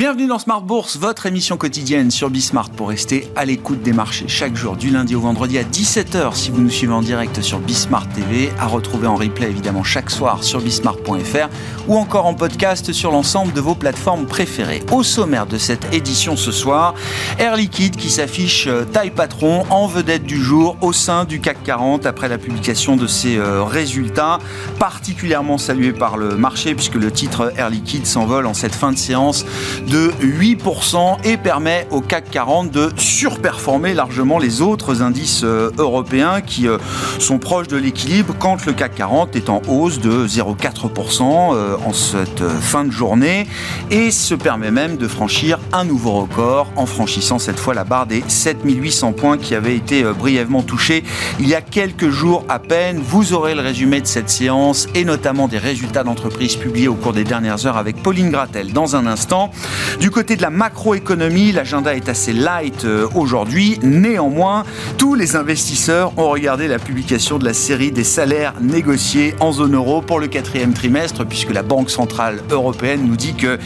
Bienvenue dans Smart Bourse, votre émission quotidienne sur Bismart pour rester à l'écoute des marchés chaque jour du lundi au vendredi à 17h si vous nous suivez en direct sur Bismart TV, à retrouver en replay évidemment chaque soir sur bismart.fr ou encore en podcast sur l'ensemble de vos plateformes préférées. Au sommaire de cette édition ce soir, Air Liquide qui s'affiche euh, taille patron en vedette du jour au sein du CAC 40 après la publication de ses euh, résultats, particulièrement salué par le marché puisque le titre Air Liquide s'envole en cette fin de séance de 8% et permet au CAC 40 de surperformer largement les autres indices euh, européens qui euh, sont proches de l'équilibre quand le CAC 40 est en hausse de 0,4% euh, en cette fin de journée et se permet même de franchir un nouveau record en franchissant cette fois la barre des 7800 points qui avait été brièvement touchée il y a quelques jours à peine. Vous aurez le résumé de cette séance et notamment des résultats d'entreprise publiés au cours des dernières heures avec Pauline Gratel dans un instant. Du côté de la macroéconomie, l'agenda est assez light euh, aujourd'hui. Néanmoins, tous les investisseurs ont regardé la publication de la série des salaires négociés en zone euro pour le quatrième trimestre, puisque la Banque Centrale Européenne nous dit que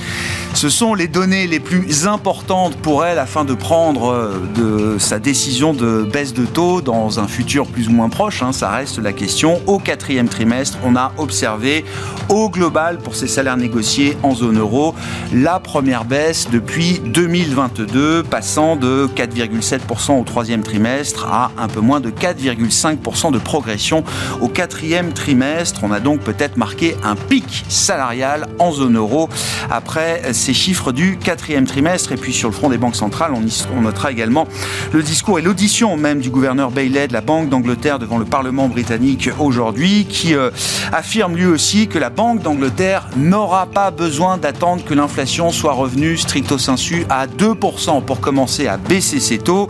ce sont les données les plus importantes pour elle afin de prendre euh, sa décision de baisse de taux dans un futur plus ou moins proche. Hein, ça reste la question. Au quatrième trimestre, on a observé au global pour ces salaires négociés en zone euro la première baisse depuis 2022, passant de 4,7% au troisième trimestre à un peu moins de 4,5% de progression au quatrième trimestre. On a donc peut-être marqué un pic salarial en zone euro après ces chiffres du quatrième trimestre. Et puis sur le front des banques centrales, on, notera également le discours et l'audition même du gouverneur Bailey de la Banque d'Angleterre devant le Parlement britannique aujourd'hui, qui euh, affirme lui aussi que la Banque d'Angleterre n'aura pas besoin d'attendre que l'inflation soit revenue stricto sensu à 2% pour commencer à baisser ses taux.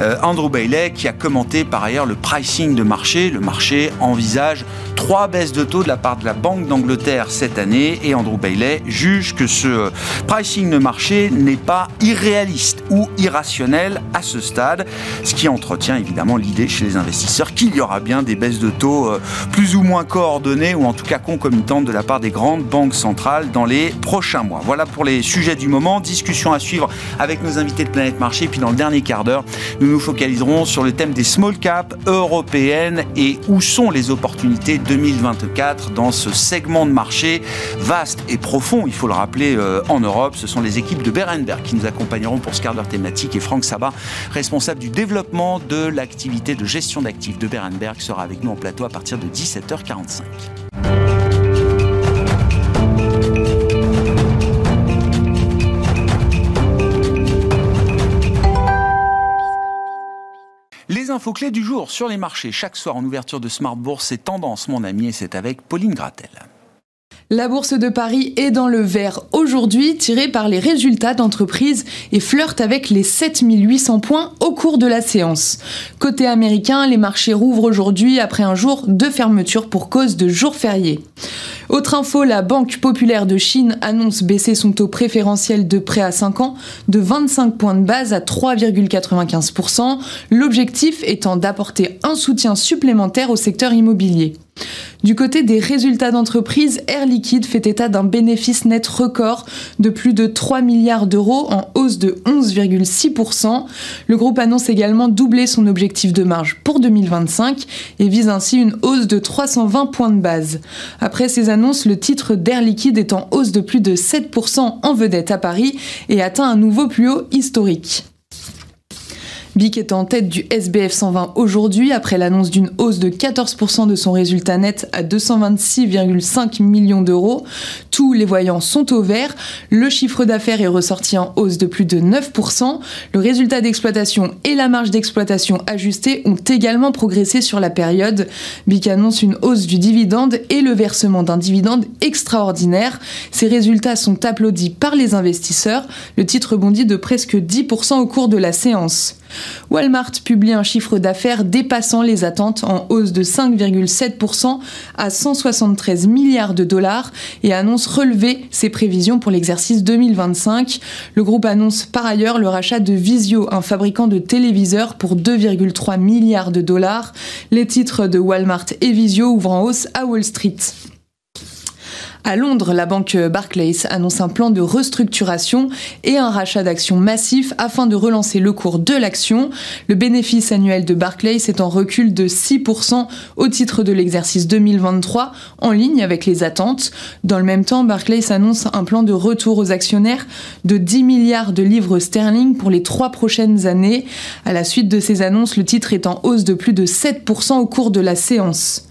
Euh, Andrew Bailey qui a commenté par ailleurs le pricing de marché. Le marché envisage trois baisses de taux de la part de la Banque d'Angleterre cette année et Andrew Bailey juge que ce pricing de marché n'est pas irréaliste ou irrationnel à ce stade, ce qui entretient évidemment l'idée chez les investisseurs qu'il y aura bien des baisses de taux euh, plus ou moins coordonnées ou en tout cas concomitantes de la part des grandes banques centrales dans les prochains mois. Voilà pour les sujets du moment. Discussion à suivre avec nos invités de Planète Marché. Puis dans le dernier quart d'heure, nous nous focaliserons sur le thème des small caps européennes et où sont les opportunités 2024 dans ce segment de marché vaste et profond, il faut le rappeler, euh, en Europe. Ce sont les équipes de Berenberg qui nous accompagneront pour ce quart d'heure thématique et Franck Sabat, responsable du développement de l'activité de gestion d'actifs de Berenberg, sera avec nous en plateau à partir de 17h45. Infos clés du jour sur les marchés chaque soir en ouverture de Smart Bourse, c'est tendance mon ami et c'est avec Pauline Gratel. La bourse de Paris est dans le vert aujourd'hui, tirée par les résultats d'entreprise et flirte avec les 7800 points au cours de la séance. Côté américain, les marchés rouvrent aujourd'hui après un jour de fermeture pour cause de jour férié. Autre info, la Banque populaire de Chine annonce baisser son taux préférentiel de prêt à 5 ans de 25 points de base à 3,95%, l'objectif étant d'apporter un soutien supplémentaire au secteur immobilier. Du côté des résultats d'entreprise, Air Liquide fait état d'un bénéfice net record de plus de 3 milliards d'euros en hausse de 11,6%. Le groupe annonce également doubler son objectif de marge pour 2025 et vise ainsi une hausse de 320 points de base. Après ces annonces, le titre d'Air Liquide est en hausse de plus de 7% en vedette à Paris et atteint un nouveau plus haut historique. BIC est en tête du SBF 120 aujourd'hui après l'annonce d'une hausse de 14% de son résultat net à 226,5 millions d'euros. Tous les voyants sont au vert. Le chiffre d'affaires est ressorti en hausse de plus de 9%. Le résultat d'exploitation et la marge d'exploitation ajustée ont également progressé sur la période. BIC annonce une hausse du dividende et le versement d'un dividende extraordinaire. Ces résultats sont applaudis par les investisseurs. Le titre bondit de presque 10% au cours de la séance. Walmart publie un chiffre d'affaires dépassant les attentes en hausse de 5,7% à 173 milliards de dollars et annonce relever ses prévisions pour l'exercice 2025. Le groupe annonce par ailleurs le rachat de Visio, un fabricant de téléviseurs, pour 2,3 milliards de dollars. Les titres de Walmart et Visio ouvrent en hausse à Wall Street. À Londres, la banque Barclays annonce un plan de restructuration et un rachat d'actions massif afin de relancer le cours de l'action. Le bénéfice annuel de Barclays est en recul de 6% au titre de l'exercice 2023, en ligne avec les attentes. Dans le même temps, Barclays annonce un plan de retour aux actionnaires de 10 milliards de livres sterling pour les trois prochaines années. À la suite de ces annonces, le titre est en hausse de plus de 7% au cours de la séance.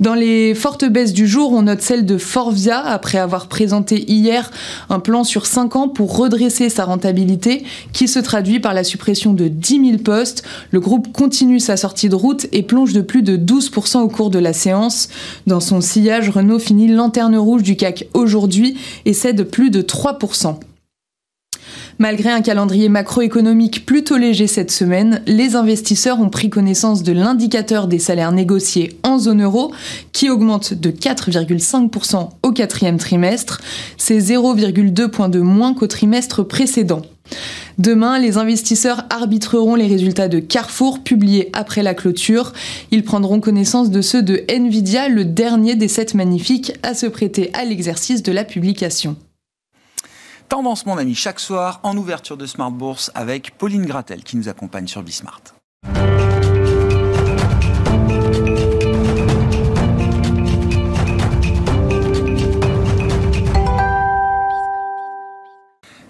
Dans les fortes baisses du jour, on note celle de Forvia, après avoir présenté hier un plan sur 5 ans pour redresser sa rentabilité, qui se traduit par la suppression de 10 000 postes. Le groupe continue sa sortie de route et plonge de plus de 12% au cours de la séance. Dans son sillage, Renault finit lanterne rouge du CAC aujourd'hui et cède plus de 3%. Malgré un calendrier macroéconomique plutôt léger cette semaine, les investisseurs ont pris connaissance de l'indicateur des salaires négociés en zone euro qui augmente de 4,5% au quatrième trimestre. C'est 0,2 points de moins qu'au trimestre précédent. Demain, les investisseurs arbitreront les résultats de Carrefour publiés après la clôture. Ils prendront connaissance de ceux de Nvidia, le dernier des sept magnifiques à se prêter à l'exercice de la publication. Tendance, mon ami, chaque soir en ouverture de Smart Bourse avec Pauline Gratel qui nous accompagne sur Bismart.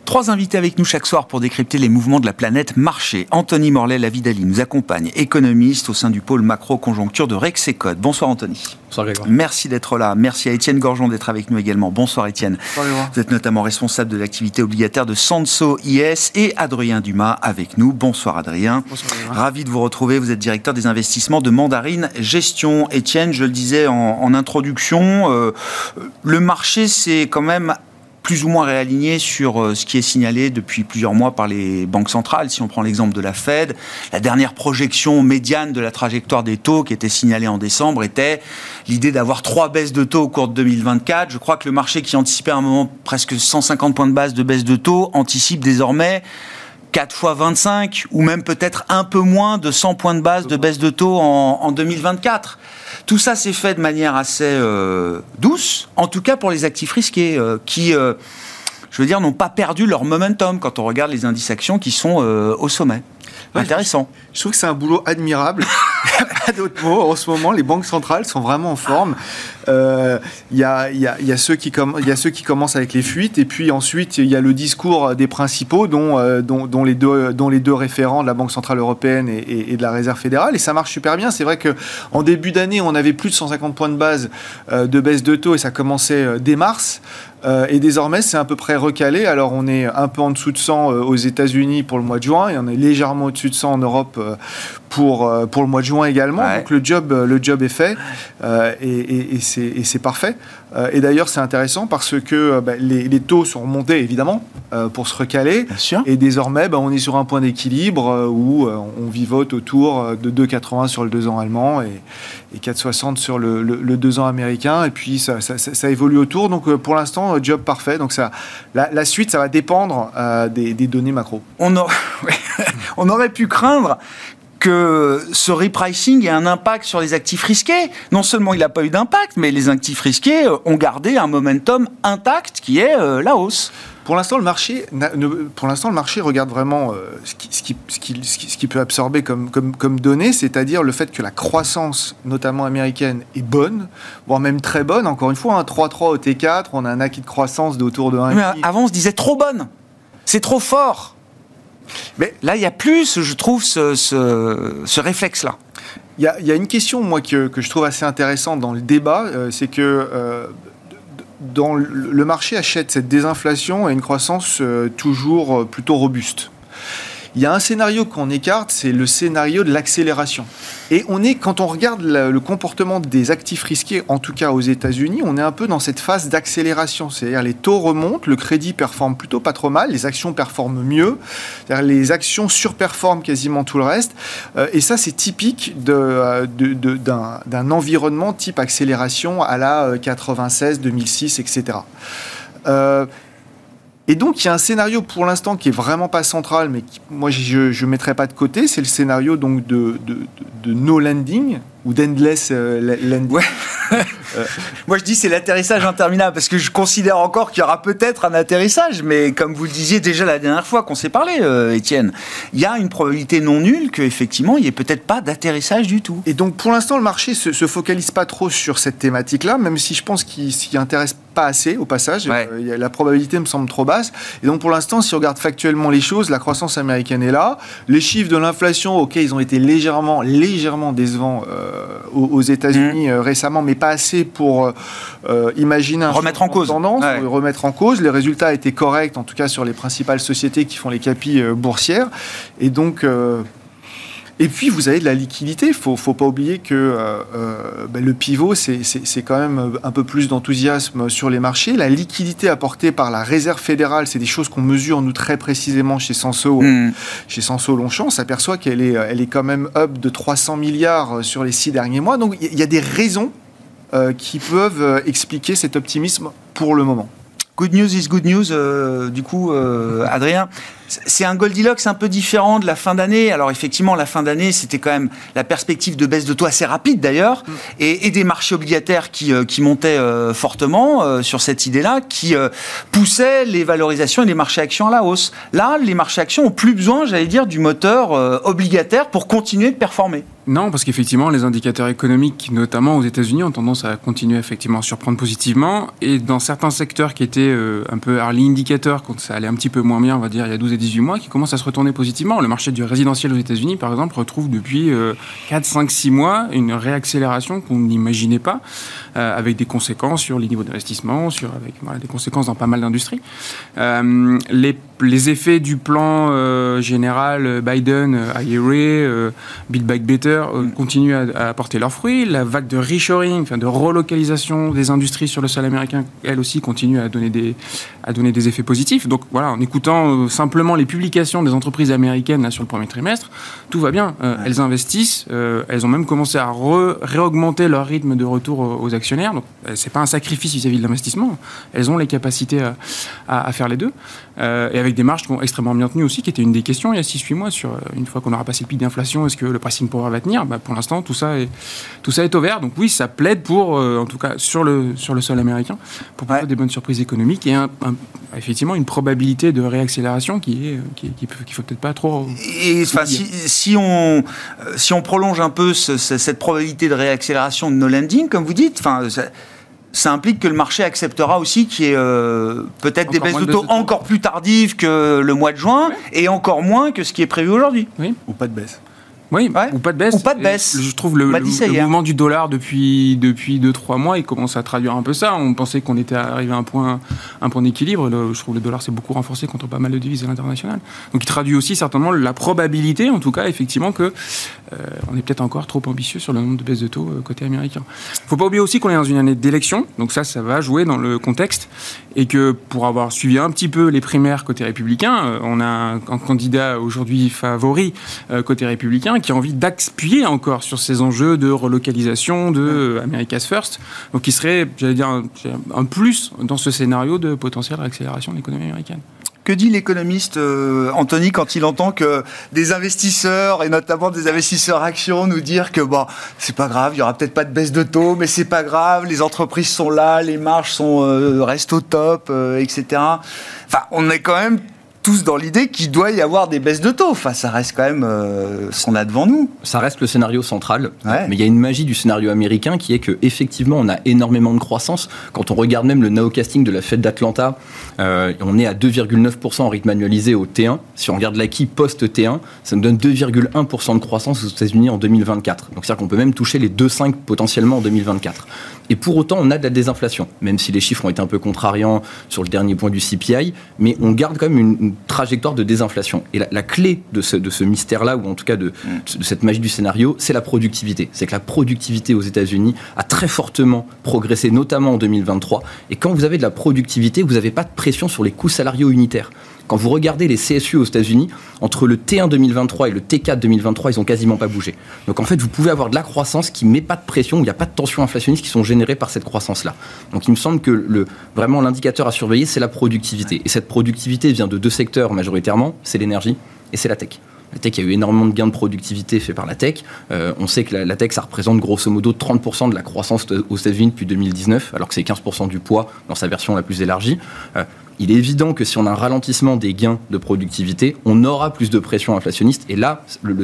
Trois invités avec nous chaque soir pour décrypter les mouvements de la planète marché. Anthony Morlet, Lavidali, nous accompagne, économiste au sein du pôle macro-conjoncture de Rexecode. Bonsoir Anthony. Bonsoir Grégoire. Merci d'être là. Merci à Étienne Gorgeon d'être avec nous également. Bonsoir Étienne. Bonsoir Vous êtes notamment responsable de l'activité obligataire de Sanso IS et Adrien Dumas avec nous. Bonsoir Adrien. Bonsoir Ravi de vous retrouver. Vous êtes directeur des investissements de Mandarine Gestion. Étienne, je le disais en, introduction, euh, le marché c'est quand même plus ou moins réaligné sur euh, ce qui est signalé depuis plusieurs mois par les banques centrales. Si on prend l'exemple de la Fed, la dernière projection médiane de la trajectoire des taux qui était signalée en décembre était l'idée d'avoir trois baisses de taux au cours de 2024. Je crois que le marché qui anticipait à un moment presque 150 points de base de baisse de taux anticipe désormais 4 fois 25 ou même peut-être un peu moins de 100 points de base de baisse de taux en, en 2024. Tout ça s'est fait de manière assez euh, douce, en tout cas pour les actifs risqués, euh, qui, euh, je veux dire, n'ont pas perdu leur momentum quand on regarde les indices actions qui sont au sommet. Intéressant. Je, trouve que c'est un boulot admirable. pas d'autres mots. En ce moment, les banques centrales sont vraiment en forme. Il euh, y, a, y, a, ceux qui commencent avec les fuites, et puis ensuite, il y a le discours des principaux, dont, euh, les deux, référents de la Banque Centrale Européenne et, de la Réserve fédérale. Et ça marche super bien. C'est vrai qu'en début d'année, on avait plus de 150 points de base euh, de baisse de taux, et ça commençait dès mars. Et désormais, c'est à peu près recalé. Alors, on est un peu en dessous de 100 euh, aux États-Unis pour le mois de juin et on est légèrement au-dessus de 100 en Europe pour, pour le mois de juin également. Donc, le job, le job est fait et, et c'est parfait. et d'ailleurs, c'est intéressant parce que bah, les, les, taux sont remontés, évidemment, pour se recaler. Et désormais, bah, on est sur un point d'équilibre où on vivote autour de 2,80 sur le 2 ans allemand et, et 4,60 sur le, le, 2 ans américain. Et puis, ça, ça, ça évolue autour. Donc, pour l'instant, euh, job parfait. Donc ça, la, suite, ça va dépendre euh, des, données macro. On, on aurait pu craindre que ce repricing ait un impact sur les actifs risqués. Non seulement il n'a pas eu d'impact, mais les actifs risqués euh, ont gardé un momentum intact qui est la hausse. Pour l'instant, le marché, pour l'instant, le marché regarde vraiment euh, ce qui, ce, qui, ce, qui, peut absorber comme, comme, comme données, c'est-à-dire le fait que la croissance, notamment américaine, est bonne, voire même très bonne. Encore une fois, un 3-3 au T4, on a un acquis de croissance d'autour de 1. Mais avant, on se disait trop bonne. C'est trop fort. Mais là, il y a plus, je trouve, ce, réflexe-là. Il y, a une question, moi, que, je trouve assez intéressante dans le débat, euh, c'est que euh, dans le marché achète cette désinflation et une croissance euh, toujours plutôt robuste. Il y a un scénario qu'on écarte, c'est le scénario de l'accélération. Et on est, quand on regarde le comportement des actifs risqués, en tout cas aux États-Unis, on est un peu dans cette phase d'accélération. C'est-à-dire les taux remontent, le crédit performe plutôt pas trop mal, les actions performent mieux, les actions surperforment quasiment tout le reste. Euh, et ça, c'est typique euh, d'un environnement type accélération à la 96, 2006, etc. Et donc, il y a un scénario pour l'instant qui est vraiment pas central, mais qui, moi, je ne mettrai pas de côté. C'est le scénario donc de, de, de, no landing ou d'endless euh, landing. Moi, je dis c'est l'atterrissage interminable parce que je considère encore qu'il y aura peut-être un atterrissage, mais comme vous le disiez déjà la dernière fois qu'on s'est parlé, euh, Étienne, il y a une probabilité non nulle qu'effectivement, il n'y ait peut-être pas d'atterrissage du tout. Et donc, pour l'instant, le marché se, se focalise pas trop sur cette thématique-là, même si je pense qu'il s'y intéresse pas assez au passage. Euh, la probabilité me semble trop basse. Et donc, pour l'instant, si on regarde factuellement les choses, la croissance américaine est là. Les chiffres de l'inflation, ok, ils ont été légèrement, légèrement décevants euh, aux, États-Unis mmh. récemment, mais pas assez pour imaginer un remettre en cause. tendance, remettre en cause. Les résultats étaient corrects, en tout cas sur les principales sociétés qui font les capis boursières. Et donc, et puis, vous avez de la liquidité. Il ne faut, pas oublier que euh, euh, ben, le pivot, c'est quand même un peu plus d'enthousiasme sur les marchés. La liquidité apportée par la Réserve fédérale, c'est des choses qu'on mesure, nous, très précisément chez Senso, hmm. chez Senso Longchamp. On s'aperçoit qu'elle est, elle est quand même up de 300 milliards sur les six derniers mois. Donc, il y a des raisons euh, qui peuvent expliquer cet optimisme pour le moment. Good news is good news, du coup, Adrien. C'est un Goldilocks un peu différent de la fin d'année. Alors effectivement, la fin d'année, c'était quand même la perspective de baisse de taux assez rapide d'ailleurs, mm. et, des marchés obligataires qui, euh, qui montaient euh, fortement euh, sur cette idée-là, qui poussaient les valorisations et les marchés actions à la hausse. Là, les marchés actions ont plus besoin, j'allais dire, du moteur obligataire pour continuer de performer. Non, parce qu'effectivement, les indicateurs économiques, notamment aux États-Unis, ont tendance à continuer effectivement à surprendre positivement. Et dans certains secteurs qui étaient un peu early indicators, quand ça allait un petit peu moins bien, on va dire, il y a 12 et 18 mois qui commence à se retourner positivement. Le marché du résidentiel aux États-Unis, par exemple, retrouve depuis 4, 5, 6 mois une réaccélération qu'on n'imaginait pas, euh, avec des conséquences sur les niveaux d'investissement, sur avec des conséquences dans pas mal d'industries. Euh, les, les, effets du plan euh, général Biden, IRA, Build Back Better, continuent à, apporter leurs fruits. La vague de reshoring, enfin de relocalisation des industries sur le sol américain, elle aussi continue à donner des, à donner des effets positifs. Donc voilà, en écoutant simplement les publications des entreprises américaines sur le premier trimestre, tout va bien. Euh, elles investissent, euh, elles ont même commencé à réaugmenter leur rythme de retour aux, actionnaires. Donc, euh, c'est pas un sacrifice vis-à-vis de l'investissement. Elles ont les capacités à, faire les deux. Et avec des marges qui sont extrêmement bien tenues aussi, qui était une des questions il y a 6-8 mois sur une fois qu'on aura passé le pic d'inflation, est-ce que le pricing power va tenir? Bah, Pour l'instant, tout ça est tout ça est au vert. Donc oui, ça plaide pour, en tout cas sur le sur le sol américain, pour des bonnes surprises économiques et effectivement une probabilité de réaccélération qui qui, qui, faut peut-être pas trop. Et enfin, si, si, on si on prolonge un peu cette probabilité de réaccélération de no landing, comme vous dites, enfin. Ça, implique que le marché acceptera aussi qu'il y ait euh, peut-être des baisses de taux, encore plus tardives que le mois de juin et encore moins que ce qui est prévu aujourd'hui. Oui. Ou pas de baisse. Oui, ou pas de baisse. Ou pas de baisse. je trouve le, mouvement du dollar depuis depuis deux trois mois, il commence à traduire un peu ça. On pensait qu'on était arrivé à un point un point d'équilibre. Je trouve que le dollar s'est beaucoup renforcé contre pas mal de devises à l'international. Donc il traduit aussi certainement la probabilité, en tout cas, effectivement, que euh, on est peut-être encore trop ambitieux sur le nombre de baisses de taux euh, côté américain. Il faut pas oublier aussi qu'on est dans une année d'élection, donc ça, ça va jouer dans le contexte, et que pour avoir suivi un petit peu les primaires côté républicain, euh, on a un, candidat aujourd'hui favori côté républicain qui a envie d'appuyer encore sur ces enjeux de relocalisation, de America's First, donc qui serait, j'allais dire, un, plus dans ce scénario de potentielle réaccélération de l'économie américaine. Que dit l'économiste euh, Anthony quand il entend que des investisseurs et notamment des investisseurs actions nous dire que bon, c'est pas grave, il y aura peut-être pas de baisse de taux, mais c'est pas grave, les entreprises sont là, les marges sont euh, restent au top, euh, etc. Enfin, on est quand même tous dans l'idée qu'il doit y avoir des baisses de taux. Enfin, ça reste quand même euh, ce qu'on a devant nous. Ça reste le scénario central. Mais il y a une magie du scénario américain qui est que effectivement, on a énormément de croissance. Quand on regarde même le nowcasting de la Fed d'Atlanta, euh, on est à 2,9% en rythme annualisé au T1. Si on regarde l'acquis post-T1, ça nous donne 2,1% de croissance aux États-Unis en 2024. Donc c'est-à-dire qu'on peut même toucher les 2,5 potentiellement en 2024. Et pour autant, on a de la désinflation, même si les chiffres ont été un peu contrariants sur le dernier point du CPI, mais on garde quand même une, trajectoire de désinflation. Et la, clé de ce, mystère-là, ou en tout cas de, de cette magie du scénario, c'est la productivité. C'est que la productivité aux États-Unis a très fortement progressé, notamment en 2023. Et quand vous avez de la productivité, vous n'avez pas de pression sur les coûts salariaux unitaires. Quand vous regardez les CSU aux États-Unis, entre le T1 2023 et le T4 2023, ils n'ont quasiment pas bougé. Donc en fait, vous pouvez avoir de la croissance qui ne met pas de pression, où il n'y a pas de tensions inflationnistes qui sont générées par cette croissance-là. Donc il me semble que vraiment l'indicateur à surveiller, c'est la productivité. Et cette productivité vient de deux secteurs majoritairement, c'est l'énergie et c'est la tech. La tech, il y a eu énormément de gains de productivité faits par la tech. on sait que la, tech, ça représente grosso modo 30% de la croissance aux États-Unis depuis 2019, alors que c'est 15% du poids dans sa version la plus élargie il est évident que si on a un ralentissement des gains de productivité, on aura plus de pression inflationniste. Et là, le,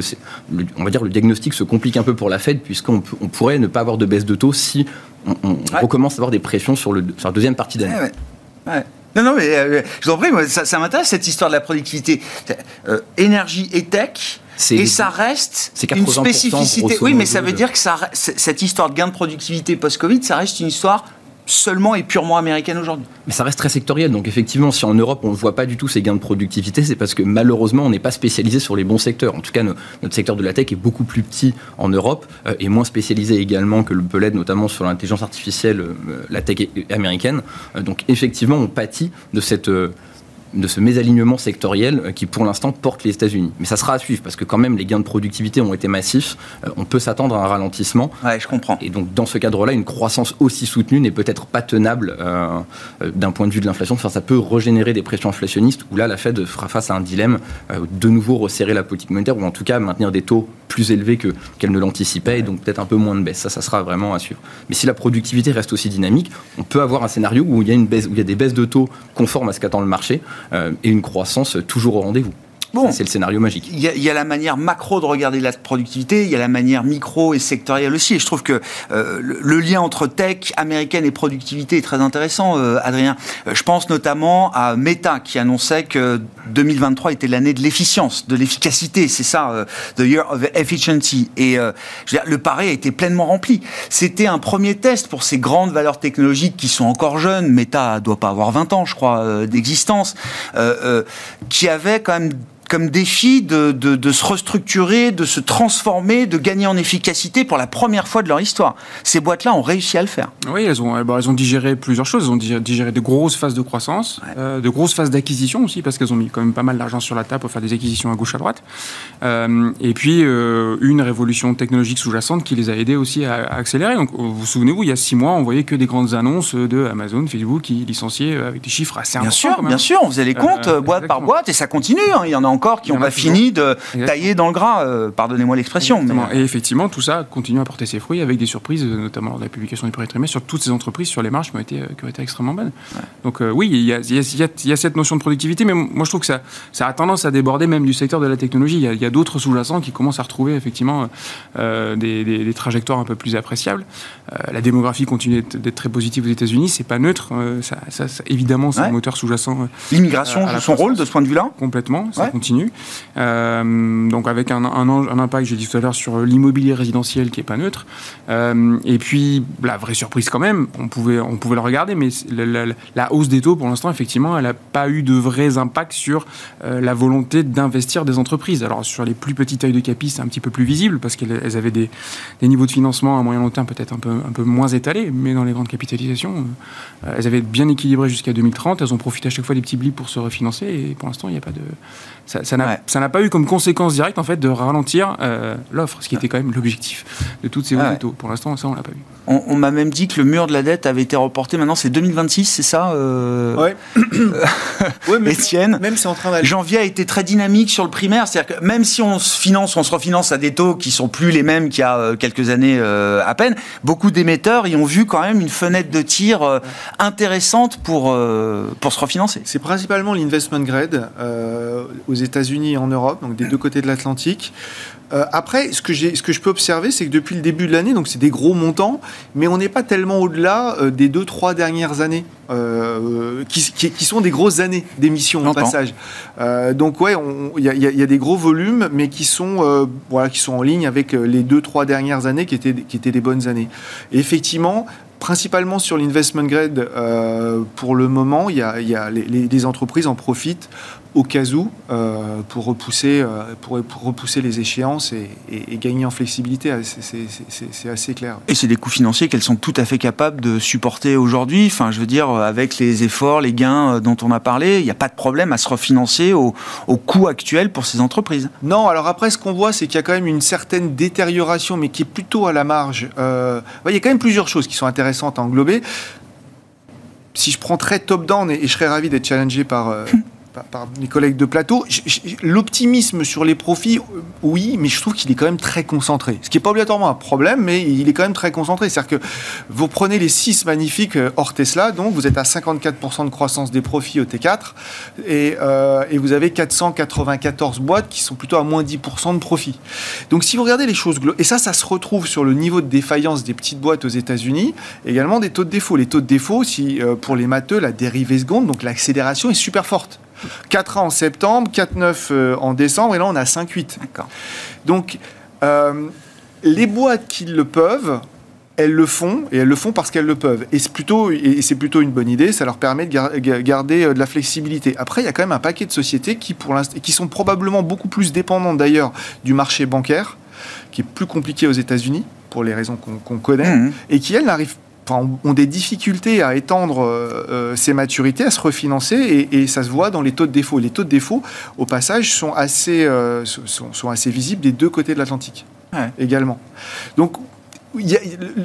on va dire le diagnostic se complique un peu pour la Fed, puisqu'on on pourrait ne pas avoir de baisse de taux si on, recommence à avoir des pressions sur, le, la deuxième partie d'année. Non, non, mais euh, je vous en prie, ça, m'intéresse cette histoire de la productivité. Euh, énergie et tech, et ça reste une spécificité. Oui, mais ça veut dire que ça, cette histoire de gain de productivité post-Covid, ça reste une histoire seulement et purement américaine aujourd'hui. Mais ça reste très sectoriel. Donc effectivement, si en Europe on ne voit pas du tout ces gains de productivité, c'est parce que malheureusement on n'est pas spécialisé sur les bons secteurs. En tout cas, notre secteur de la tech est beaucoup plus petit en Europe euh, et moins spécialisé également que le peut notamment sur l'intelligence artificielle, euh, la tech américaine. Euh, donc effectivement, on pâtit de cette de ce mésalignement sectoriel euh, qui pour l'instant porte les États-Unis. Mais ça sera à suivre parce que quand même les gains de productivité ont été massifs. Euh, on peut s'attendre à un ralentissement. Ouais, je comprends. Et donc dans ce cadre-là, une croissance aussi soutenue n'est peut-être pas tenable euh, d'un point de vue de l'inflation. Enfin, ça peut régénérer des pressions inflationnistes où là la Fed fera face à un dilemme de nouveau resserrer la politique monétaire ou en tout cas maintenir des taux plus élevés que qu'elle ne l'anticipait et donc peut-être un peu moins de baisse. Ça, ça sera vraiment à suivre. Mais si la productivité reste aussi dynamique, on peut avoir un scénario où il y a une baisse, où il y a des baisses de taux conformes à ce qu'attend le marché et une croissance toujours au rendez-vous. Bon, c'est le scénario magique. Il y, a, la manière macro de regarder la productivité, il y a la manière micro et sectorielle aussi. Et je trouve que euh, le, lien entre tech américaine et productivité est très intéressant, euh, Adrien. je pense notamment à Meta qui annonçait que 2023 était l'année de l'efficience, de l'efficacité. C'est ça, the year of efficiency. Et je veux dire, le pari a été pleinement rempli. C'était un premier test pour ces grandes valeurs technologiques qui sont encore jeunes. Meta doit pas avoir 20 ans, je crois, d'existence, qui avait quand même comme défi de, de, se restructurer, de se transformer, de gagner en efficacité pour la première fois de leur histoire. Ces boîtes-là ont réussi à le faire. Oui, elles ont, bah, elles ont digéré plusieurs choses. Elles ont digéré de grosses phases de croissance, euh, de grosses phases d'acquisition aussi, parce qu'elles ont mis quand même pas mal d'argent sur la table pour faire des acquisitions à gauche à droite. Euh, et puis, euh, une révolution technologique sous-jacente qui les a aidées aussi à, accélérer. Donc, vous vous souvenez-vous, il y a six mois, on voyait que des grandes annonces de Amazon, Facebook qui licenciaient avec des chiffres assez bien Sûr, bien sûr, on faisait les comptes boîte par boîte et ça continue. Hein. Il y en a encore qui n'ont pas fini de tailler dans le gras, euh, pardonnez-moi l'expression. Et effectivement, tout ça continue à porter ses fruits avec des surprises, euh, notamment lors de la publication du premier trimestre, sur toutes ces entreprises, sur les marges qui ont été, euh, qui ont été extrêmement bonnes. Donc oui, il y, a, il, y a, cette notion de productivité, mais moi je trouve que ça, ça a tendance à déborder même du secteur de la technologie. Il y a, d'autres sous-jacents qui commencent à retrouver effectivement des, trajectoires un peu plus appréciables. la démographie continue d'être très positive aux États-Unis, c'est pas neutre. Ça, évidemment, c'est un moteur sous-jacent. L'immigration joue son rôle de ce point de vue-là? Complètement, ça continue. Euh, donc avec un, un, impact, j'ai dit tout à l'heure, sur l'immobilier résidentiel qui est pas neutre. Euh, et puis la vraie surprise quand même, on pouvait, on pouvait le regarder, mais la, hausse des taux pour l'instant, effectivement, elle n'a pas eu de vrais impacts sur euh, la volonté d'investir des entreprises. Alors sur les plus petites tailles de capi, c'est un petit peu plus visible parce qu'elles avaient des, des, niveaux de financement à moyen long terme peut-être un peu, un peu moins étalés, mais dans les grandes capitalisations, elles avaient bien équilibré jusqu'à 2030. Elles ont profité à chaque fois des petits blips pour se refinancer et pour l'instant, il n'y a pas de ça n'a pas eu comme conséquence directe en fait de ralentir euh, l'offre, ce qui était quand même l'objectif de toutes ces hausses Pour l'instant, ça on l'a pas vu. On, m'a même dit que le mur de la dette avait été reporté. Maintenant, c'est 2026, c'est ça euh... Ouais. mais Étienne. Même c'est en train d'aller. Janvier a été très dynamique sur le primaire, c'est-à-dire que même si on se finance, on se refinance à des taux qui sont plus les mêmes qu'il y a euh, quelques années euh, à peine, beaucoup d'émetteurs y ont vu quand même une fenêtre de tir intéressante pour pour se refinancer. C'est principalement l'investment grade aux États-Unis et en Europe, donc des deux côtés de l'Atlantique. Euh, après, ce que, ce que je peux observer, c'est que depuis le début de l'année, donc c'est des gros montants, mais on n'est pas tellement au-delà euh, des deux, trois dernières années, euh, qui, sont des grosses années d'émissions au passage. donc ouais, il y, y, a des gros volumes, mais qui sont, voilà, qui sont en ligne avec les deux, trois dernières années qui étaient, qui étaient des bonnes années. Et effectivement, principalement sur l'investment grade, pour le moment, il y a, y a les, les, entreprises en profitent au cas où euh, pour, repousser, euh, pour, repousser les échéances et, gagner en flexibilité. Ah, c'est assez clair. Et c'est des coûts financiers qu'elles sont tout à fait capables de supporter aujourd'hui. Enfin, je veux dire, avec les efforts, les gains euh, dont on a parlé, il n'y a pas de problème à se refinancer au, au coût actuel pour ces entreprises. Non, alors après, ce qu'on voit, c'est qu'il y a quand même une certaine détérioration, mais qui est plutôt à la marge. il y a quand même plusieurs choses qui sont intéressantes à englober. Si je prends très top-down, et, je serais ravi d'être challengé par par, mes collègues de plateau. L'optimisme sur les profits, euh, oui, mais je trouve qu'il est quand même très concentré. Ce qui n'est pas obligatoirement un problème, mais il est quand même très concentré. C'est-à-dire que vous prenez les 6 magnifiques euh, hors Tesla, donc vous êtes à 54% de croissance des profits au T4, et, et, vous avez 494 boîtes qui sont plutôt à moins 10% de profit. Donc si vous regardez les choses, et ça, ça se retrouve sur le niveau de défaillance des petites boîtes aux États-Unis, également des taux de défaut. Les taux de défaut, si, pour les matheux, la dérivée seconde, donc l'accélération est super forte. 4 en septembre, 4,9 euh, en décembre, et là on a 5,8. Donc, euh, les boîtes qui le peuvent, elles le font, et elles le font parce qu'elles le peuvent. Et c'est plutôt, et c'est plutôt une bonne idée, ça leur permet de garder euh, de la flexibilité. Après, il y a quand même un paquet de sociétés qui, pour qui sont probablement beaucoup plus dépendantes d'ailleurs du marché bancaire, qui est plus compliqué aux États-Unis, pour les raisons qu'on connaît, mmh. et qui, elles, n'arrivent ont des difficultés à étendre euh, euh, ces maturités, à se refinancer, et, ça se voit dans les taux de défaut. Les taux de défaut, au passage, sont assez, euh, sont, assez visibles des deux côtés de l'Atlantique également. Donc,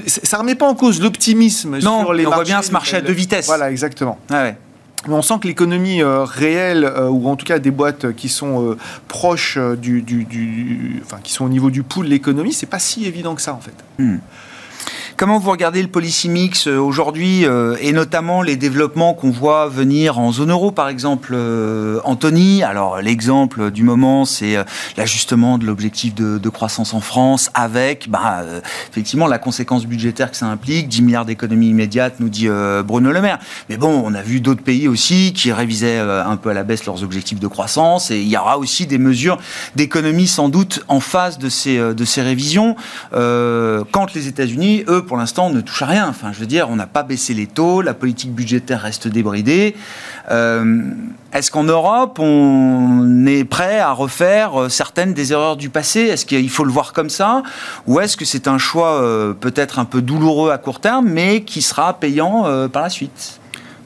ça ne remet pas en cause l'optimisme sur les on voit bien ce marché à deux vitesses. Voilà, exactement. Mais on sent que l'économie réelle, ou en tout cas des boîtes qui sont proches du, du, enfin, qui sont au niveau du pouls de l'économie, c'est pas si évident que ça en fait. Hmm. Comment vous regardez le policy mix euh, aujourd'hui euh, et notamment les développements qu'on voit venir en zone euro, par exemple, euh, Anthony? Alors, l'exemple du moment, c'est l'ajustement de l'objectif de, croissance en France avec, bah, effectivement, la conséquence budgétaire que ça implique, 10 milliards d'économies immédiates, nous dit Bruno Le Maire. Mais bon, on a vu d'autres pays aussi qui révisaient un peu à la baisse leurs objectifs de croissance et il y aura aussi des mesures d'économie sans doute en face de ces, de ces révisions. quand les États-Unis, eux, pour l'instant, on ne touche à rien. Enfin, je veux dire, on n'a pas baissé les taux, la politique budgétaire reste débridée. Euh, est-ce qu'en Europe, on est prêt à refaire euh, certaines des erreurs du passé? Est-ce qu'il faut le voir comme ça? Ou est-ce que c'est un choix euh, peut-être un peu douloureux à court terme, mais qui sera payant par la suite?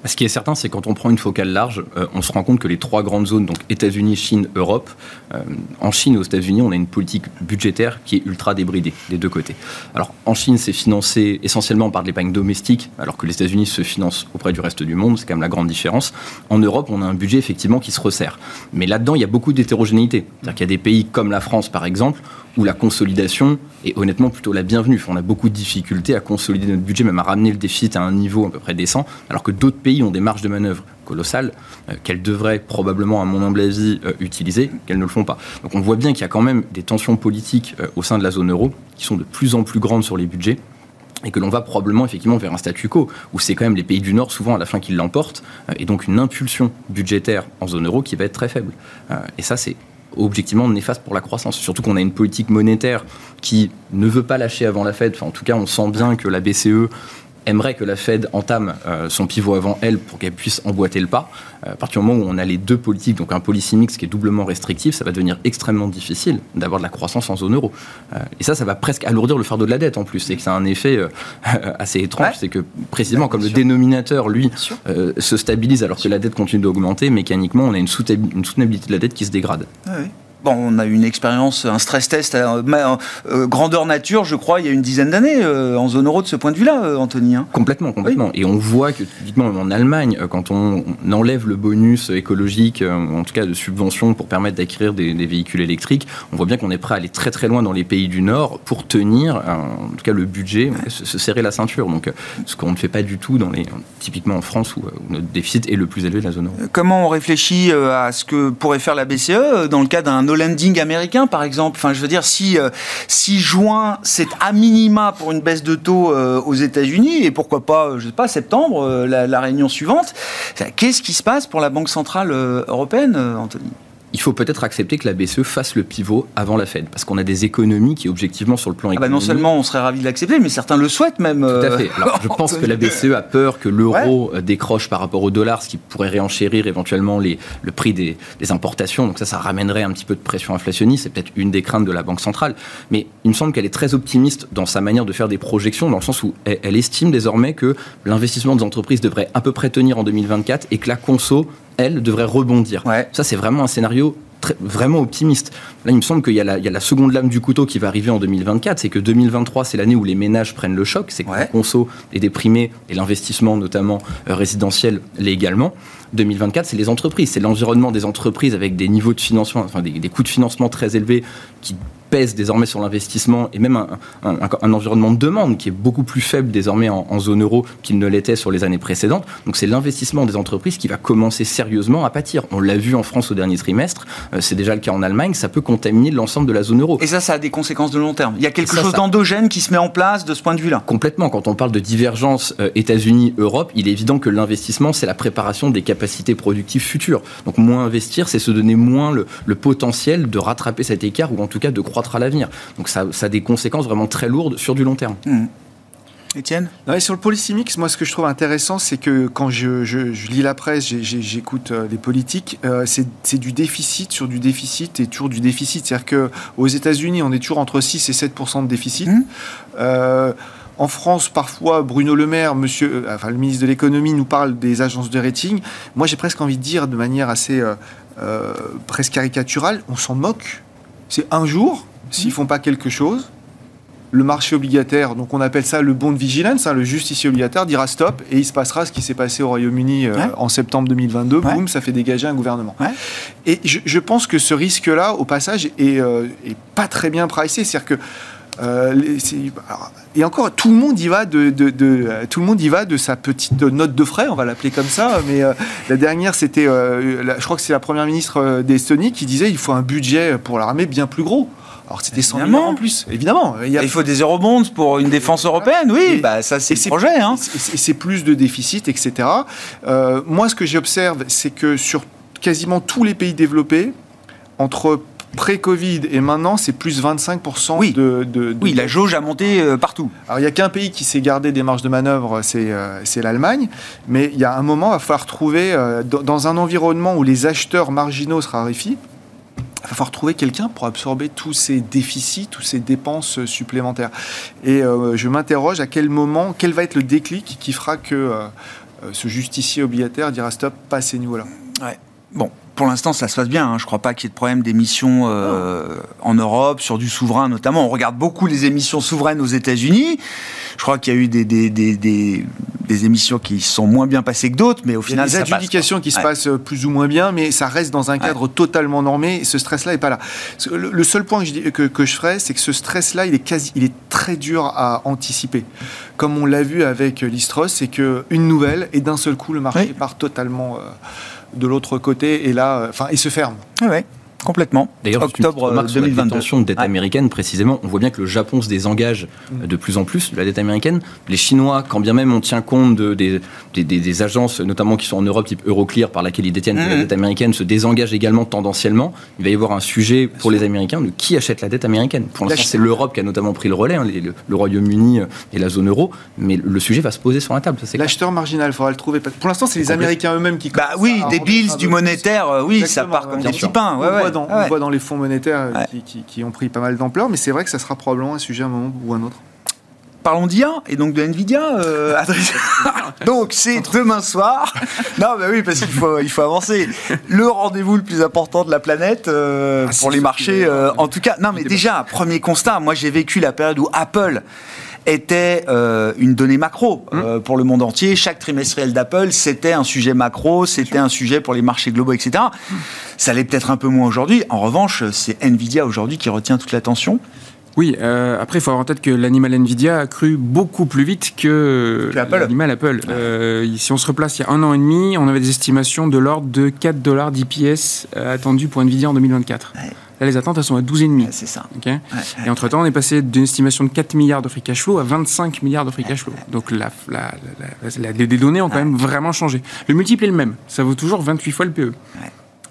Ce qui est certain, c'est quand on prend une focale large, euh, on se rend compte que les trois grandes zones, donc États-Unis, Chine, Europe, euh, en Chine et aux États-Unis, on a une politique budgétaire qui est ultra débridée des deux côtés. Alors en Chine, c'est financé essentiellement par de l'épargne domestique, alors que les États-Unis se financent auprès du reste du monde, c'est quand même la grande différence. En Europe, on a un budget effectivement qui se resserre. Mais là-dedans, il y a beaucoup d'hétérogénéité. C'est-à-dire qu'il y a des pays comme la France, par exemple, où la consolidation est honnêtement plutôt la bienvenue. On a beaucoup de difficultés à consolider notre budget, même à ramener le déficit à un niveau à peu près décent, alors que d'autres pays ont des marges de manœuvre colossales euh, qu'elles devraient probablement, à mon humble avis, euh, utiliser, qu'elles ne le font pas. Donc on voit bien qu'il y a quand même des tensions politiques euh, au sein de la zone euro qui sont de plus en plus grandes sur les budgets et que l'on va probablement effectivement vers un statu quo, où c'est quand même les pays du Nord souvent à la fin qui l'emportent, et donc une impulsion budgétaire en zone euro qui va être très faible. et ça c'est objectivement néfaste pour la croissance. Surtout qu'on a une politique monétaire qui ne veut pas lâcher avant la Fed. Enfin, en tout cas, on sent bien que la BCE aimerait que la Fed entame euh, son pivot avant elle pour qu'elle puisse emboîter le pas. Euh, à partir du moment où on a les deux politiques, donc un policy mix qui est doublement restrictif, ça va devenir extrêmement difficile d'avoir de la croissance en zone euro. Euh, et ça, ça va presque alourdir le fardeau de la dette en plus. C'est que ça a un effet assez étrange. C'est que précisément, comme le dénominateur, lui, se stabilise alors que la dette continue d'augmenter, mécaniquement, on a une, soutenabilité de la dette qui se dégrade. Ah oui. Bon, on a eu une expérience, un stress test à euh, euh, grandeur nature, je crois, il y a une dizaine d'années euh, en zone euro de ce point de vue-là, Anthony. Hein. Complètement, complètement. Et on voit que, typiquement, en Allemagne, quand on, enlève le bonus écologique, en tout cas de subvention pour permettre d'acquérir des, véhicules électriques, on voit bien qu'on est prêt à aller très très loin dans les pays du Nord pour tenir, en tout cas, le budget, se, serrer la ceinture. Donc, ce qu'on ne fait pas du tout, dans les, typiquement en France, où, notre déficit est le plus élevé de la zone euro. Comment on réfléchit à ce que pourrait faire la BCE dans le cas d'un landing américain, par exemple. Enfin, je veux dire, si, euh, si juin, c'est à minima pour une baisse de taux euh, aux États-Unis, et pourquoi pas, euh, je sais pas, septembre, la, réunion suivante, qu'est-ce qui se passe pour la Banque Centrale Européenne, Anthony? Il faut peut-être accepter que la BCE fasse le pivot avant la Fed, parce qu'on a des économies qui, objectivement, sur le plan économique... Ah bah non seulement on serait ravi de l'accepter, mais certains le souhaitent même. Tout à fait. Alors, je pense que la BCE a peur que l'euro euh, décroche par rapport au dollar, ce qui pourrait réenchérir éventuellement les, le prix des, importations. Donc ça, ça ramènerait un petit peu de pression inflationniste. C'est peut-être une des craintes de la Banque centrale. Mais il me semble qu'elle est très optimiste dans sa manière de faire des projections, dans le sens où elle, elle estime désormais que l'investissement des entreprises devrait à peu près tenir en 2024 et que la conso elle devrait rebondir. Ça, c'est vraiment un scénario vraiment optimiste. Là, il me semble qu'il y, a la seconde lame du couteau qui va arriver en 2024, c'est que 2023, c'est l'année où les ménages prennent le choc, c'est que la conso est déprimée et l'investissement, notamment euh, résidentiel, l'est également. 2024, c'est les entreprises, c'est l'environnement des entreprises avec des niveaux de financement, enfin des, des coûts de financement très élevés qui pèse désormais sur l'investissement et même un, environnement de demande qui est beaucoup plus faible désormais en, zone euro qu'il ne l'était sur les années précédentes. Donc c'est l'investissement des entreprises qui va commencer sérieusement à pâtir. On l'a vu en France au dernier trimestre, euh, c'est déjà le cas en Allemagne, ça peut contaminer l'ensemble de la zone euro. Et ça, ça a des conséquences de long terme. Il y a quelque chose d'endogène qui se met en place de ce point de vue-là. Complètement. Quand on parle de divergence euh, États-Unis-Europe, il est évident que l'investissement, c'est la préparation des capacités productives futures. Donc moins investir, c'est se donner moins le, le potentiel de rattraper cet écart ou en tout cas de croître à l'avenir. Donc ça, a des conséquences vraiment très lourdes sur du long terme. Mmh. Étienne? Sur le policy mix, moi ce que je trouve intéressant, c'est que quand je, lis la presse, j'écoute euh, les politiques, euh, c'est du déficit sur du déficit et toujours du déficit. C'est-à-dire qu'aux États-Unis, on est toujours entre 6 et 7 de déficit. Mmh. Euh, en France, parfois, Bruno Le Maire, monsieur, enfin, le ministre de l'économie, nous parle des agences de rating. Moi, j'ai presque envie de dire de manière assez presque caricaturale, on s'en moque. C'est un jour, s'ils font pas quelque chose, le marché obligataire, donc on appelle ça le bond de vigilance, hein, le justicier obligataire, dira stop et il se passera ce qui s'est passé au Royaume-Uni euh, en septembre 2022. Boum, ça fait dégager un gouvernement. Et je, pense que ce risque-là, au passage, est, euh, pas très bien pricé. C'est-à-dire que euh, et encore, tout le monde y va de, tout le monde y va de sa petite note de frais, on va l'appeler comme ça. Mais la dernière, c'était, je crois que c'est la première ministre d'Estonie qui disait il faut un budget pour l'armée bien plus gros. Alors c'était 100 millions en plus, évidemment. Il, faut des eurobonds pour une défense européenne, oui, bah, ça c'est le projet. Hein. C'est plus de déficit, etc. Euh, moi, ce que j'observe, c'est que sur quasiment tous les pays développés, entre pré-Covid et maintenant, c'est plus 25% oui. de, Oui, la jauge a monté euh, partout. Alors, il n'y a qu'un pays qui s'est gardé des marges de manœuvre, c'est euh, l'Allemagne. Mais il y a un moment, il va falloir trouver, dans un environnement où les acheteurs marginaux se raréfient, il va falloir trouver quelqu'un pour absorber tous ces déficits, toutes ces dépenses supplémentaires. Et euh, je m'interroge à quel moment, quel va être le déclic qui fera que euh, euh, ce justicier obligataire dira stop, pas à ces niveaux-là. Ouais. Bon, pour l'instant, ça se passe bien. Hein. Je ne crois pas qu'il y ait de problème d'émissions euh, en Europe, sur du souverain notamment. On regarde beaucoup les émissions souveraines aux États-Unis. Je crois qu'il y a eu des, des, des, des, émissions qui sont moins bien passées que d'autres, mais au final, des adjudications qui se passent euh, plus ou moins bien, mais ça reste dans un cadre totalement normé. Et ce stress-là n'est pas là. Le, seul point que je, que, que je ferais, c'est que ce stress-là, il est quasi, il est très dur à anticiper. Comme on l'a vu avec l'Istros, c'est qu'une nouvelle et d'un seul coup, le marché part totalement. Euh, de l'autre côté et là, euh, enfin, il se ferme. Ouais. Complètement. D'ailleurs, octobre 2022. Sur la de dette américaine, précisément, on voit bien que le Japon se désengage mm. de plus en plus de la dette américaine. Les Chinois, quand bien même on tient compte de, des, des, agences, notamment qui sont en Europe, type Euroclear, par laquelle ils détiennent la mm. dette américaine, se désengagent également tendanciellement. Il va y avoir un sujet pour les Américains de qui achète la dette américaine. Pour l'instant, c'est l'Europe qui a notamment pris le relais, hein, le, Royaume-Uni et la zone euro, mais le sujet va se poser sur la table. L'acheteur marginal, il faudra le trouver. Pour l'instant, c'est les Américains eux-mêmes qui. Bah oui, des bills, du monétaire, euh, oui, ça part comme des petits pains. Ouais, on voit dans les fonds monétaires qui, ont pris pas mal d'ampleur, mais c'est vrai que ça sera probablement un sujet à un moment ou un autre. Parlons d'IA et donc de Nvidia, euh, donc c'est demain soir. non, mais oui, parce qu'il faut, il faut avancer. Le rendez-vous le plus important de la planète euh, ah, pour les marchés. Euh, en tout cas, non, mais déjà, premier constat. Moi, j'ai vécu la période où Apple était euh, une donnée macro euh, mmh. pour le monde entier. Chaque trimestriel d'Apple, c'était un sujet macro, c'était un sujet pour les marchés globaux, etc. Ça l'est peut-être un peu moins aujourd'hui. En revanche, c'est Nvidia aujourd'hui qui retient toute l'attention. Oui, euh, après, il faut avoir en tête que l'animal Nvidia a cru beaucoup plus vite que, l'animal Apple. si on se replace il y a un an et demi, on avait des estimations de l'ordre de 4 dollars d'IPS attendus pour Nvidia en 2024. Là, les attentes, elles sont à 12,5. c'est ça. et entre-temps, on est passé d'une estimation de 4 milliards de free cash flow à 25 milliards de free cash flow. Donc la, les données ont quand même vraiment changé. Le multiple est le même. Ça vaut toujours 28 fois le PE.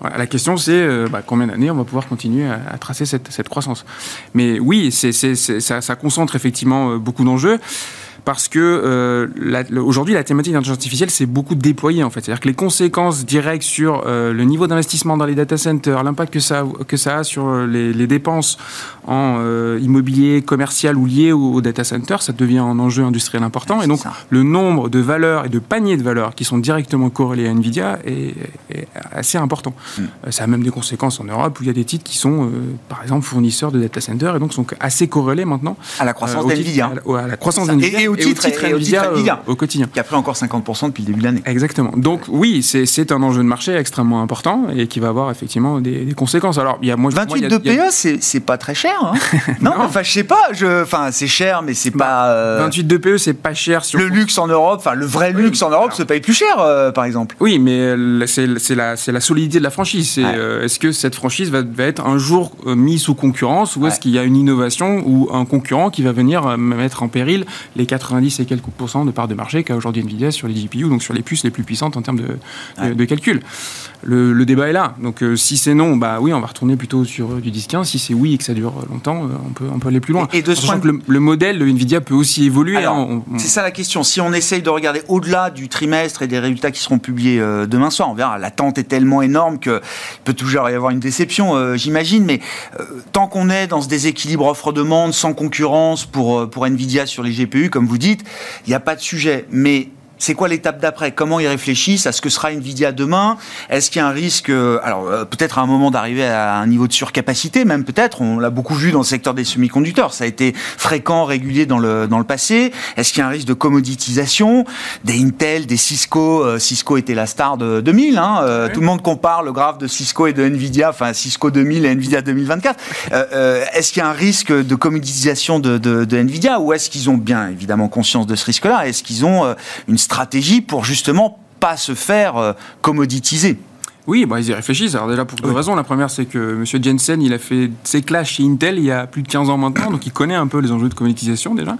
La question, c'est euh, bah, combien d'années on va pouvoir continuer à, tracer cette, croissance. Mais oui, c'est, ça, ça, concentre effectivement euh, beaucoup d'enjeux. Parce que euh, aujourd'hui, la thématique d'intelligence artificielle, c'est beaucoup déployé en fait. C'est-à-dire que les conséquences directes sur euh, le niveau d'investissement dans les data centers, l'impact que ça, que ça a sur les, les dépenses en immobilier commercial ou lié au, data center, ça devient un enjeu industriel important. Et donc, le nombre de valeurs et de paniers de valeurs qui sont directement corrélés à Nvidia est, assez important. Mm. Ça a même des conséquences en Europe où il y a des titres qui sont, par exemple, fournisseurs de data centers et donc sont assez corrélés maintenant à la croissance d'Nvidia. À, la croissance d'Nvidia et, au titre, Nvidia, au, quotidien. Qui a pris encore 50% depuis le début de l'année. Exactement. Donc oui, c'est un enjeu de marché extrêmement important et qui va avoir effectivement des, conséquences. Alors, il y a, moi, 28 de PE, c'est pas très cher. Hein non, enfin, je sais pas. Enfin, c'est cher, mais c'est bah, pas. 28 de PE, c'est pas cher. Sur... Le luxe en Europe, enfin, le vrai luxe en Europe se paye plus cher, euh, par exemple. Oui, mais c'est la, la solidité de la franchise. Euh, est-ce que cette franchise va, va, être un jour euh, mise sous concurrence ou est-ce qu'il y a une innovation ou un concurrent qui va venir mettre en péril les 90 et quelques pourcents de part de marché qu'a aujourd'hui Nvidia sur les GPU, donc sur les puces les plus puissantes en termes de, de, calcul. Le, débat est là. Donc si c'est non, bah oui, on va retourner plutôt sur du 10-15. Si c'est oui et que ça dure longtemps, on peut, on peut aller plus loin. Et de ce point que le, modèle de Nvidia peut aussi évoluer. Hein, c'est ça la question. Si on essaye de regarder au-delà du trimestre et des résultats qui seront publiés euh, demain soir, on verra. L'attente est tellement énorme qu'il peut toujours y avoir une déception, euh, j'imagine. Mais euh, tant qu'on est dans ce déséquilibre offre-demande, sans concurrence pour, pour Nvidia sur les GPU, comme vous dites, il n'y a pas de sujet. Mais c'est quoi l'étape d'après? Comment ils réfléchissent? À ce que sera Nvidia demain? Est-ce qu'il y a un risque, euh, alors euh, peut-être à un moment d'arriver à un niveau de surcapacité, même peut-être, on l'a beaucoup vu dans le secteur des semi-conducteurs, ça a été fréquent, régulier dans le, dans le passé. Est-ce qu'il y a un risque de commoditisation? Des Intel, des Cisco, euh, Cisco était la star de 2000, hein, tout le monde compare le graphe de Cisco et de Nvidia, enfin Cisco 2000 et Nvidia 2024. est-ce qu'il y a un risque de commoditisation de, de, de Nvidia ou est-ce qu'ils ont bien évidemment conscience de ce risque-là? Est-ce qu'ils ont une stratégie stratégie pour justement pas se faire euh, commoditiser. Oui, bah, ils y réfléchissent. Alors déjà pour deux raisons. La première, c'est que M. Jensen, il a fait ses classes chez Intel il y a plus de 15 ans maintenant, donc il connaît un peu les enjeux de commonétisation déjà.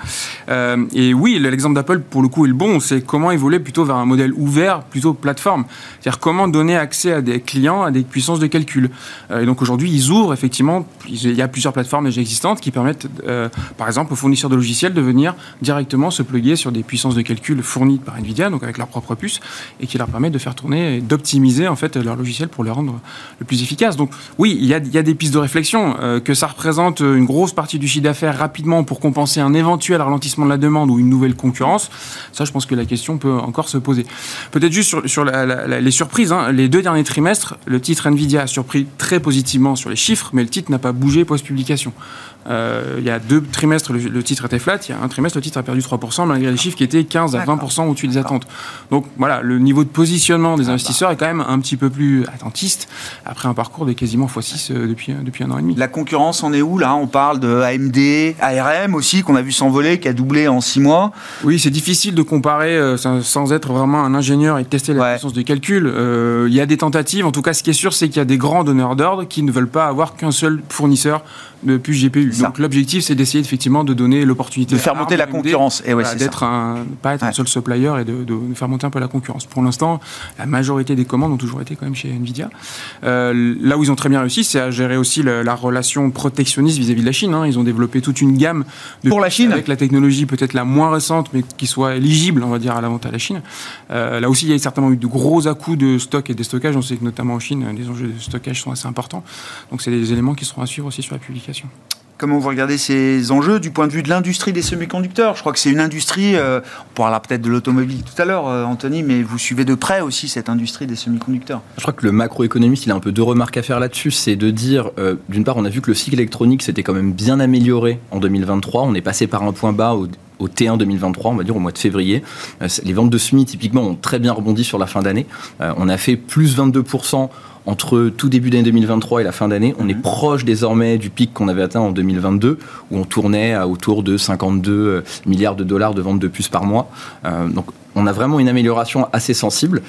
Euh, et oui, l'exemple d'Apple, pour le coup, est le bon. C'est comment évoluer plutôt vers un modèle ouvert, plutôt plateforme. C'est-à-dire comment donner accès à des clients à des puissances de calcul. Euh, et donc aujourd'hui, ils ouvrent effectivement, il y a plusieurs plateformes déjà existantes qui permettent, euh, par exemple, aux fournisseurs de logiciels de venir directement se plugger sur des puissances de calcul fournies par NVIDIA, donc avec leur propre puce, et qui leur permettent de faire tourner et d'optimiser en fait leur logiciel pour le rendre le plus efficace. Donc oui, il y a, des pistes de réflexion. Euh, que ça représente une grosse partie du chiffre d'affaires rapidement pour compenser un éventuel ralentissement de la demande ou une nouvelle concurrence, ça je pense que la question peut encore se poser. Peut-être juste sur, les surprises. Hein. Les deux derniers trimestres, le titre Nvidia a surpris très positivement sur les chiffres, mais le titre n'a pas bougé post-publication. Euh, il y a deux trimestres, le, titre était flat. Il y a un trimestre, le titre a perdu 3%, malgré les chiffres qui étaient 15 à 20% au-dessus des attentes. Donc voilà, le niveau de positionnement des investisseurs est quand même un petit peu plus attentiste après un parcours de quasiment x6 euh, depuis, depuis un an et demi. La concurrence en est où là? On parle de AMD, ARM aussi, qu'on a vu s'envoler, qui a doublé en 6 mois. Oui, c'est difficile de comparer euh, sans être vraiment un ingénieur et tester la puissance de calcul. Il y a des tentatives. En tout cas, ce qui est sûr, c'est qu'il y a des grands donneurs d'ordre qui ne veulent pas avoir qu'un seul fournisseur de GPU. Donc l'objectif, c'est d'essayer effectivement de donner l'opportunité de faire monter la concurrence. Et ouais, d'être un, pas être un seul supplier et de, faire monter un peu la concurrence. Pour l'instant, la majorité des commandes ont toujours été quand même chez Nvidia. Euh, là où ils ont très bien réussi, c'est à gérer aussi la, relation protectionniste vis-à-vis de la Chine. Hein. Ils ont développé toute une gamme de pour la Chine avec la technologie peut-être la moins récente, mais qui soit éligible, on va dire, à la vente à la Chine. Euh, là aussi, il y a certainement eu de gros à-coups de stock et de stockage. On sait que notamment en Chine, les enjeux de stockage sont assez importants. Donc c'est des éléments qui seront à suivre aussi sur la publication. Comment vous regardez ces enjeux du point de vue de l'industrie des semi-conducteurs? Je crois que c'est une industrie, euh, on parlera peut-être de l'automobile tout à l'heure, euh, Anthony, mais vous suivez de près aussi cette industrie des semi-conducteurs. Je crois que le macroéconomiste, il a un peu deux remarques à faire là-dessus. C'est de dire, euh, d'une part, on a vu que le cycle électronique s'était quand même bien amélioré en 2023. On est passé par un point bas au, au T1 2023, on va dire au mois de février. Les ventes de SMI, typiquement, ont très bien rebondi sur la fin d'année. On a fait plus 22% entre tout début d'année 2023 et la fin d'année. On est mhm. proche désormais du pic qu'on avait atteint en 2022, où on tournait à autour de 52 euh, milliards de dollars de ventes de puces par mois. Euh, donc on a vraiment une amélioration assez sensible.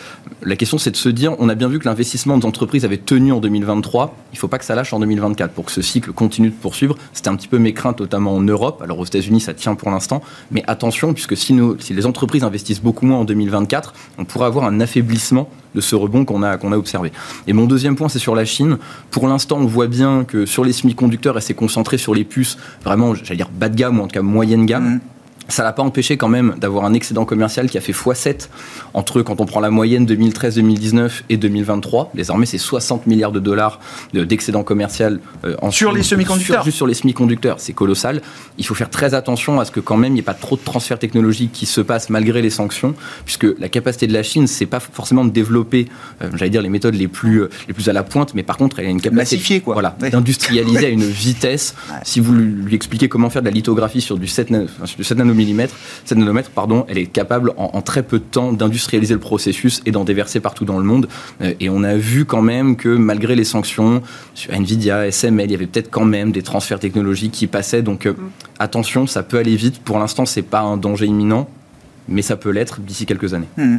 La question, c'est de se dire, on a bien vu que l'investissement des entreprises avait tenu en 2023. Il ne faut pas que ça lâche en 2024 pour que ce cycle continue de poursuivre. C'était un petit peu mes craintes, notamment en Europe. Alors aux États-Unis, ça tient pour l'instant. Mais attention, puisque si, les entreprises investissent beaucoup moins en 2024, on pourrait avoir un affaiblissement de ce rebond qu'on a, qu'on a observé. Et mon deuxième point, c'est sur la Chine. Pour l'instant, on voit bien que sur les semi-conducteurs, elle s'est concentrée sur les puces vraiment, j'allais dire bas de gamme ou en tout cas moyenne gamme. Mmh. Ça l'a pas empêché quand même d'avoir un excédent commercial qui a fait x7 entre quand on prend la moyenne 2013-2019 et 2023. Désormais, c'est 60 milliards de dollars d'excédent commercial euh, en sur les semi-conducteurs. juste sur les semi-conducteurs, c'est colossal. Il faut faire très attention à ce que quand même il n'y ait pas trop de transferts technologiques qui se passent malgré les sanctions, puisque la capacité de la Chine, c'est pas forcément de développer, euh, j'allais dire les méthodes les plus euh, les plus à la pointe, mais par contre, elle a une capacité quoi. Voilà, d'industrialiser à une vitesse. Si vous lui expliquez comment faire de la lithographie sur du 7, sur du 7 mm, cette nanomètre, pardon, elle est capable en, très peu de temps d'industrialiser le processus et d'en déverser partout dans le monde. Euh, et on a vu quand même que malgré les sanctions sur Nvidia, SML, il y avait peut-être quand même des transferts technologiques qui passaient. Donc euh, mm. attention, ça peut aller vite. Pour l'instant, c'est pas un danger imminent, mais ça peut l'être d'ici quelques années. Mm.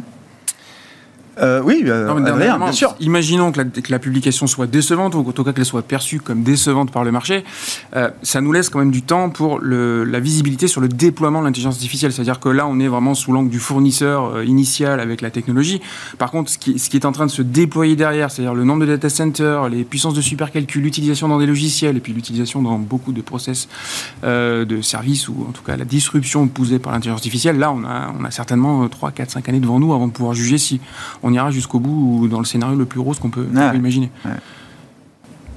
Euh, oui, euh, bien sûr. Imaginons que la, publication soit décevante, ou en tout cas qu'elle soit perçue comme décevante par le marché. Euh, ça nous laisse quand même du temps pour la visibilité sur le déploiement de l'intelligence artificielle. C'est-à-dire que là, on est vraiment sous l'angle du fournisseur initial avec la technologie. Par contre, ce qui, ce qui, est en train de se déployer derrière, c'est-à-dire le nombre de data centers, les puissances de supercalcul, l'utilisation dans des logiciels, et puis l'utilisation dans beaucoup de process de services, ou en tout cas la disruption poussée par l'intelligence artificielle, là, on a, on a certainement 3, 4, 5 années devant nous avant de pouvoir juger si on ira jusqu'au bout ou dans le scénario le plus rose qu'on peut, imaginer.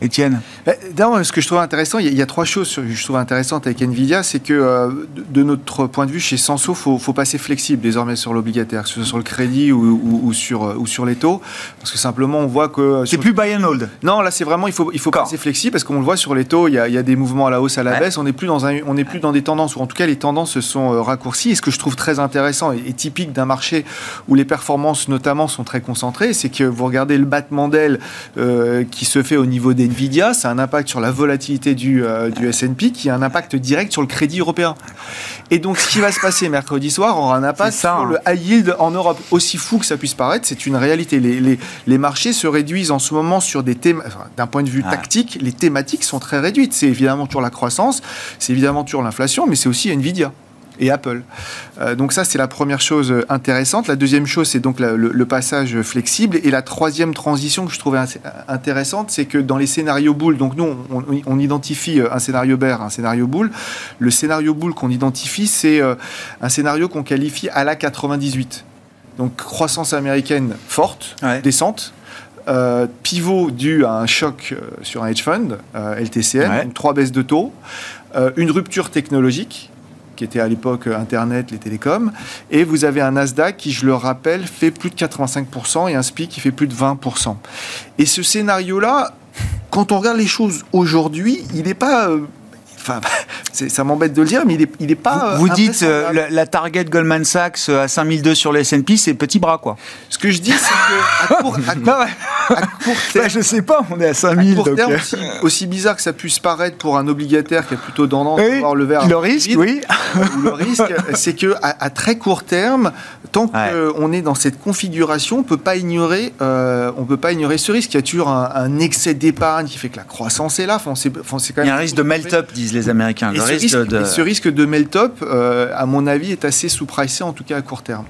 Étienne bah, D'abord, ce que je trouve intéressant, il y, a, trois choses que je trouve intéressantes avec Nvidia, c'est que euh, de, notre point de vue chez Senso, il faut, faut, passer flexible désormais sur l'obligataire, que ce soit sur le crédit ou, sur, ou sur les taux, parce que simplement on voit que... Euh, c'est plus buy and hold. Non, là c'est vraiment, il faut, il faut passer flexible, parce qu'on le voit sur les taux, il y, a, il y a des mouvements à la hausse, à la baisse, on n'est plus, dans un, on plus dans des tendances, ou en tout cas les tendances se sont euh, raccourcies, et ce que je trouve très intéressant et, typique d'un marché où les performances notamment sont très concentrées, c'est que vous regardez le battement d'aile qui se fait au niveau d'Nvidia, c'est un impact sur la volatilité du, euh, du S&P qui a un impact direct sur le crédit européen. Et donc, ce qui va se passer mercredi soir aura un impact sur hein. le high yield en Europe. Aussi fou que ça puisse paraître, c'est une réalité. Les, les, les, marchés se réduisent en ce moment sur des thèmes, d'un point de vue tactique, les thématiques sont très réduites. C'est évidemment toujours la croissance, c'est évidemment toujours l'inflation, mais c'est aussi Nvidia et Apple. Euh, donc ça, c'est la première chose intéressante. La deuxième chose, c'est donc le, passage flexible. Et la troisième transition que je trouvais intéressante, c'est que dans les scénarios boules, donc nous, on, identifie euh, un scénario bear, un scénario boule. Le scénario boule qu'on identifie, c'est euh, un scénario qu'on qualifie à la 98. Donc croissance américaine forte, descente, pivot dû à un choc sur un hedge fund, LTCM, donc trois baisses de taux, une rupture technologique, qui était à l'époque Internet, les télécoms. Et vous avez un Nasdaq qui, je le rappelle, fait plus de 85% et un SPI qui fait plus de 20%. Et ce scénario-là, quand on regarde les choses aujourd'hui, il n'est pas euh, Enfin, ça m'embête de le dire, mais il n'est pas. Vous, dites euh, la, target Goldman Sachs euh, à 5002 sur le S&P, c'est petit bras, quoi. Ce que je dis, c'est que à court, à, terme, je sais pas, on est à 5000. À terme, aussi, bizarre que ça puisse paraître pour un obligataire qui a plutôt tendance à avoir le verre. Le risque, oui. le risque, c'est que à, très court terme, tant qu'on est dans cette configuration, on peut pas ignorer, euh, on peut pas ignorer ce risque. Il y a toujours un, excès d'épargne qui fait que la croissance est là. Enfin, c'est, quand même Il y a un risque de melt-up, disent les Américains. ce, risque, de... ce risque de melt-up, euh, à mon avis, est assez sous-pricé, en tout cas à court terme.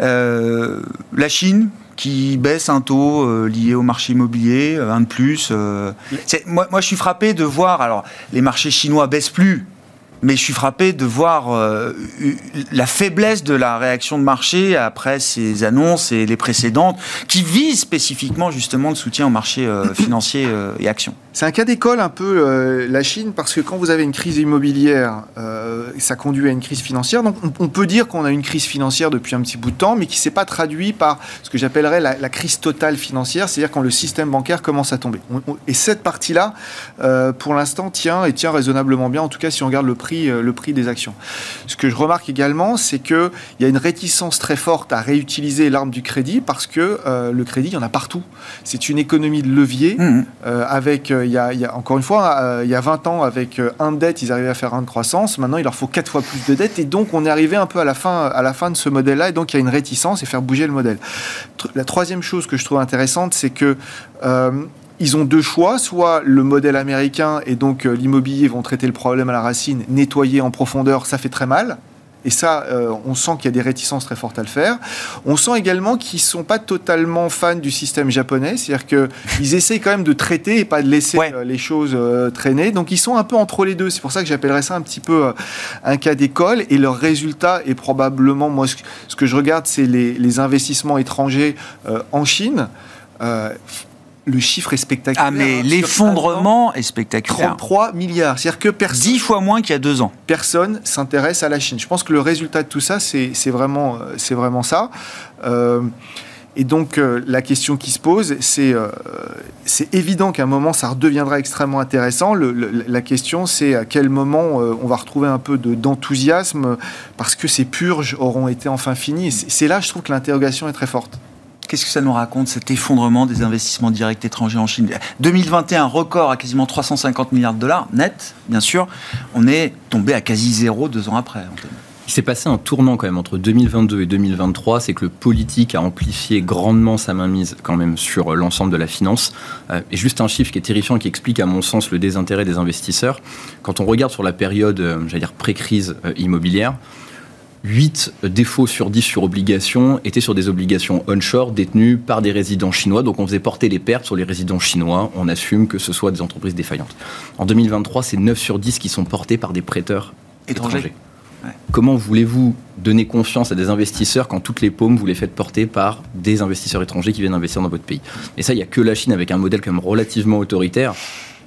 Euh, la Chine, qui baisse un taux lié au marché immobilier, un de plus. moi, moi, je suis frappé de voir, alors les marchés chinois baissent plus, mais je suis frappé de voir euh, la faiblesse de la réaction de marché après ces annonces et les précédentes qui visent spécifiquement justement le soutien au marché euh, financier euh, et actions. C'est un cas d'école un peu la Chine parce que quand vous avez une crise immobilière, ça conduit à une crise financière. Donc on, peut dire qu'on a une crise financière depuis un petit bout de temps, mais qui ne s'est pas traduit par ce que j'appellerais la, crise totale financière, c'est-à-dire quand le système bancaire commence à tomber. et cette partie-là, pour l'instant, tient et tient raisonnablement bien, en tout cas si on regarde le prix euh, le prix des actions. Ce que je remarque également, c'est qu'il y a une réticence très forte à réutiliser l'arme du crédit parce que euh, le crédit, il y en a partout. C'est une économie de levier. Mmh. Euh, avec, il y, a, encore une fois, il y a 20 ans, avec un de dette, ils arrivaient à faire un de croissance. Maintenant, il leur faut quatre fois plus de dettes. Et donc, on est arrivé un peu à la fin, à la fin de ce modèle-là. Et donc, il y a une réticence et faire bouger le modèle. La troisième chose que je trouve intéressante, c'est que ils ont deux choix, soit le modèle américain et donc euh, l'immobilier vont traiter le problème à la racine, nettoyer en profondeur, ça fait très mal. Et ça, on sent qu'il y a des réticences très fortes à le faire. On sent également qu'ils sont pas totalement fans du système japonais, c'est-à-dire qu'ils essayent quand même de traiter et pas de laisser les choses traîner. Donc ils sont un peu entre les deux. C'est pour ça que j'appellerais ça un petit peu un cas d'école. Et leur résultat est probablement, moi, ce que je regarde, c'est les, investissements étrangers en Chine le chiffre est spectaculaire. Ah, mais l'effondrement est spectaculaire. 33 milliards. C'est-à-dire que personne. 10 fois moins qu'il y a deux ans. Personne s'intéresse à la Chine. Je pense que le résultat de tout ça, c'est vraiment, euh, vraiment ça. Euh, et donc, euh, la question qui se pose, c'est c'est évident qu'à un moment, ça redeviendra extrêmement intéressant. la question, c'est à quel moment on va retrouver un peu d'enthousiasme parce que ces purges auront été enfin finies. C'est là, je trouve que l'interrogation est très forte. Qu'est-ce que ça nous raconte, cet effondrement des investissements directs étrangers en Chine? 2021, record à quasiment 350 milliards de dollars, net, bien sûr. On est tombé à quasi zéro deux ans après. Il s'est passé un tournant quand même entre 2022 et 2023, c'est que le politique a amplifié grandement sa mainmise quand même sur l'ensemble de la finance. Euh, et juste un chiffre qui est terrifiant, qui explique à mon sens le désintérêt des investisseurs. Quand on regarde sur la période, euh, j'allais dire pré-crise euh, immobilière, 8 défauts sur 10 sur obligations étaient sur des obligations onshore détenues par des résidents chinois. Donc on faisait porter les pertes sur les résidents chinois. On assume que ce soit des entreprises défaillantes. En 2023, c'est 9 sur 10 qui sont portés par des prêteurs étrangers. Comment voulez-vous donner confiance à des investisseurs quand toutes les paumes, vous les faites porter par des investisseurs étrangers qui viennent investir dans votre pays? Et ça, il n'y a que la Chine avec un modèle comme relativement autoritaire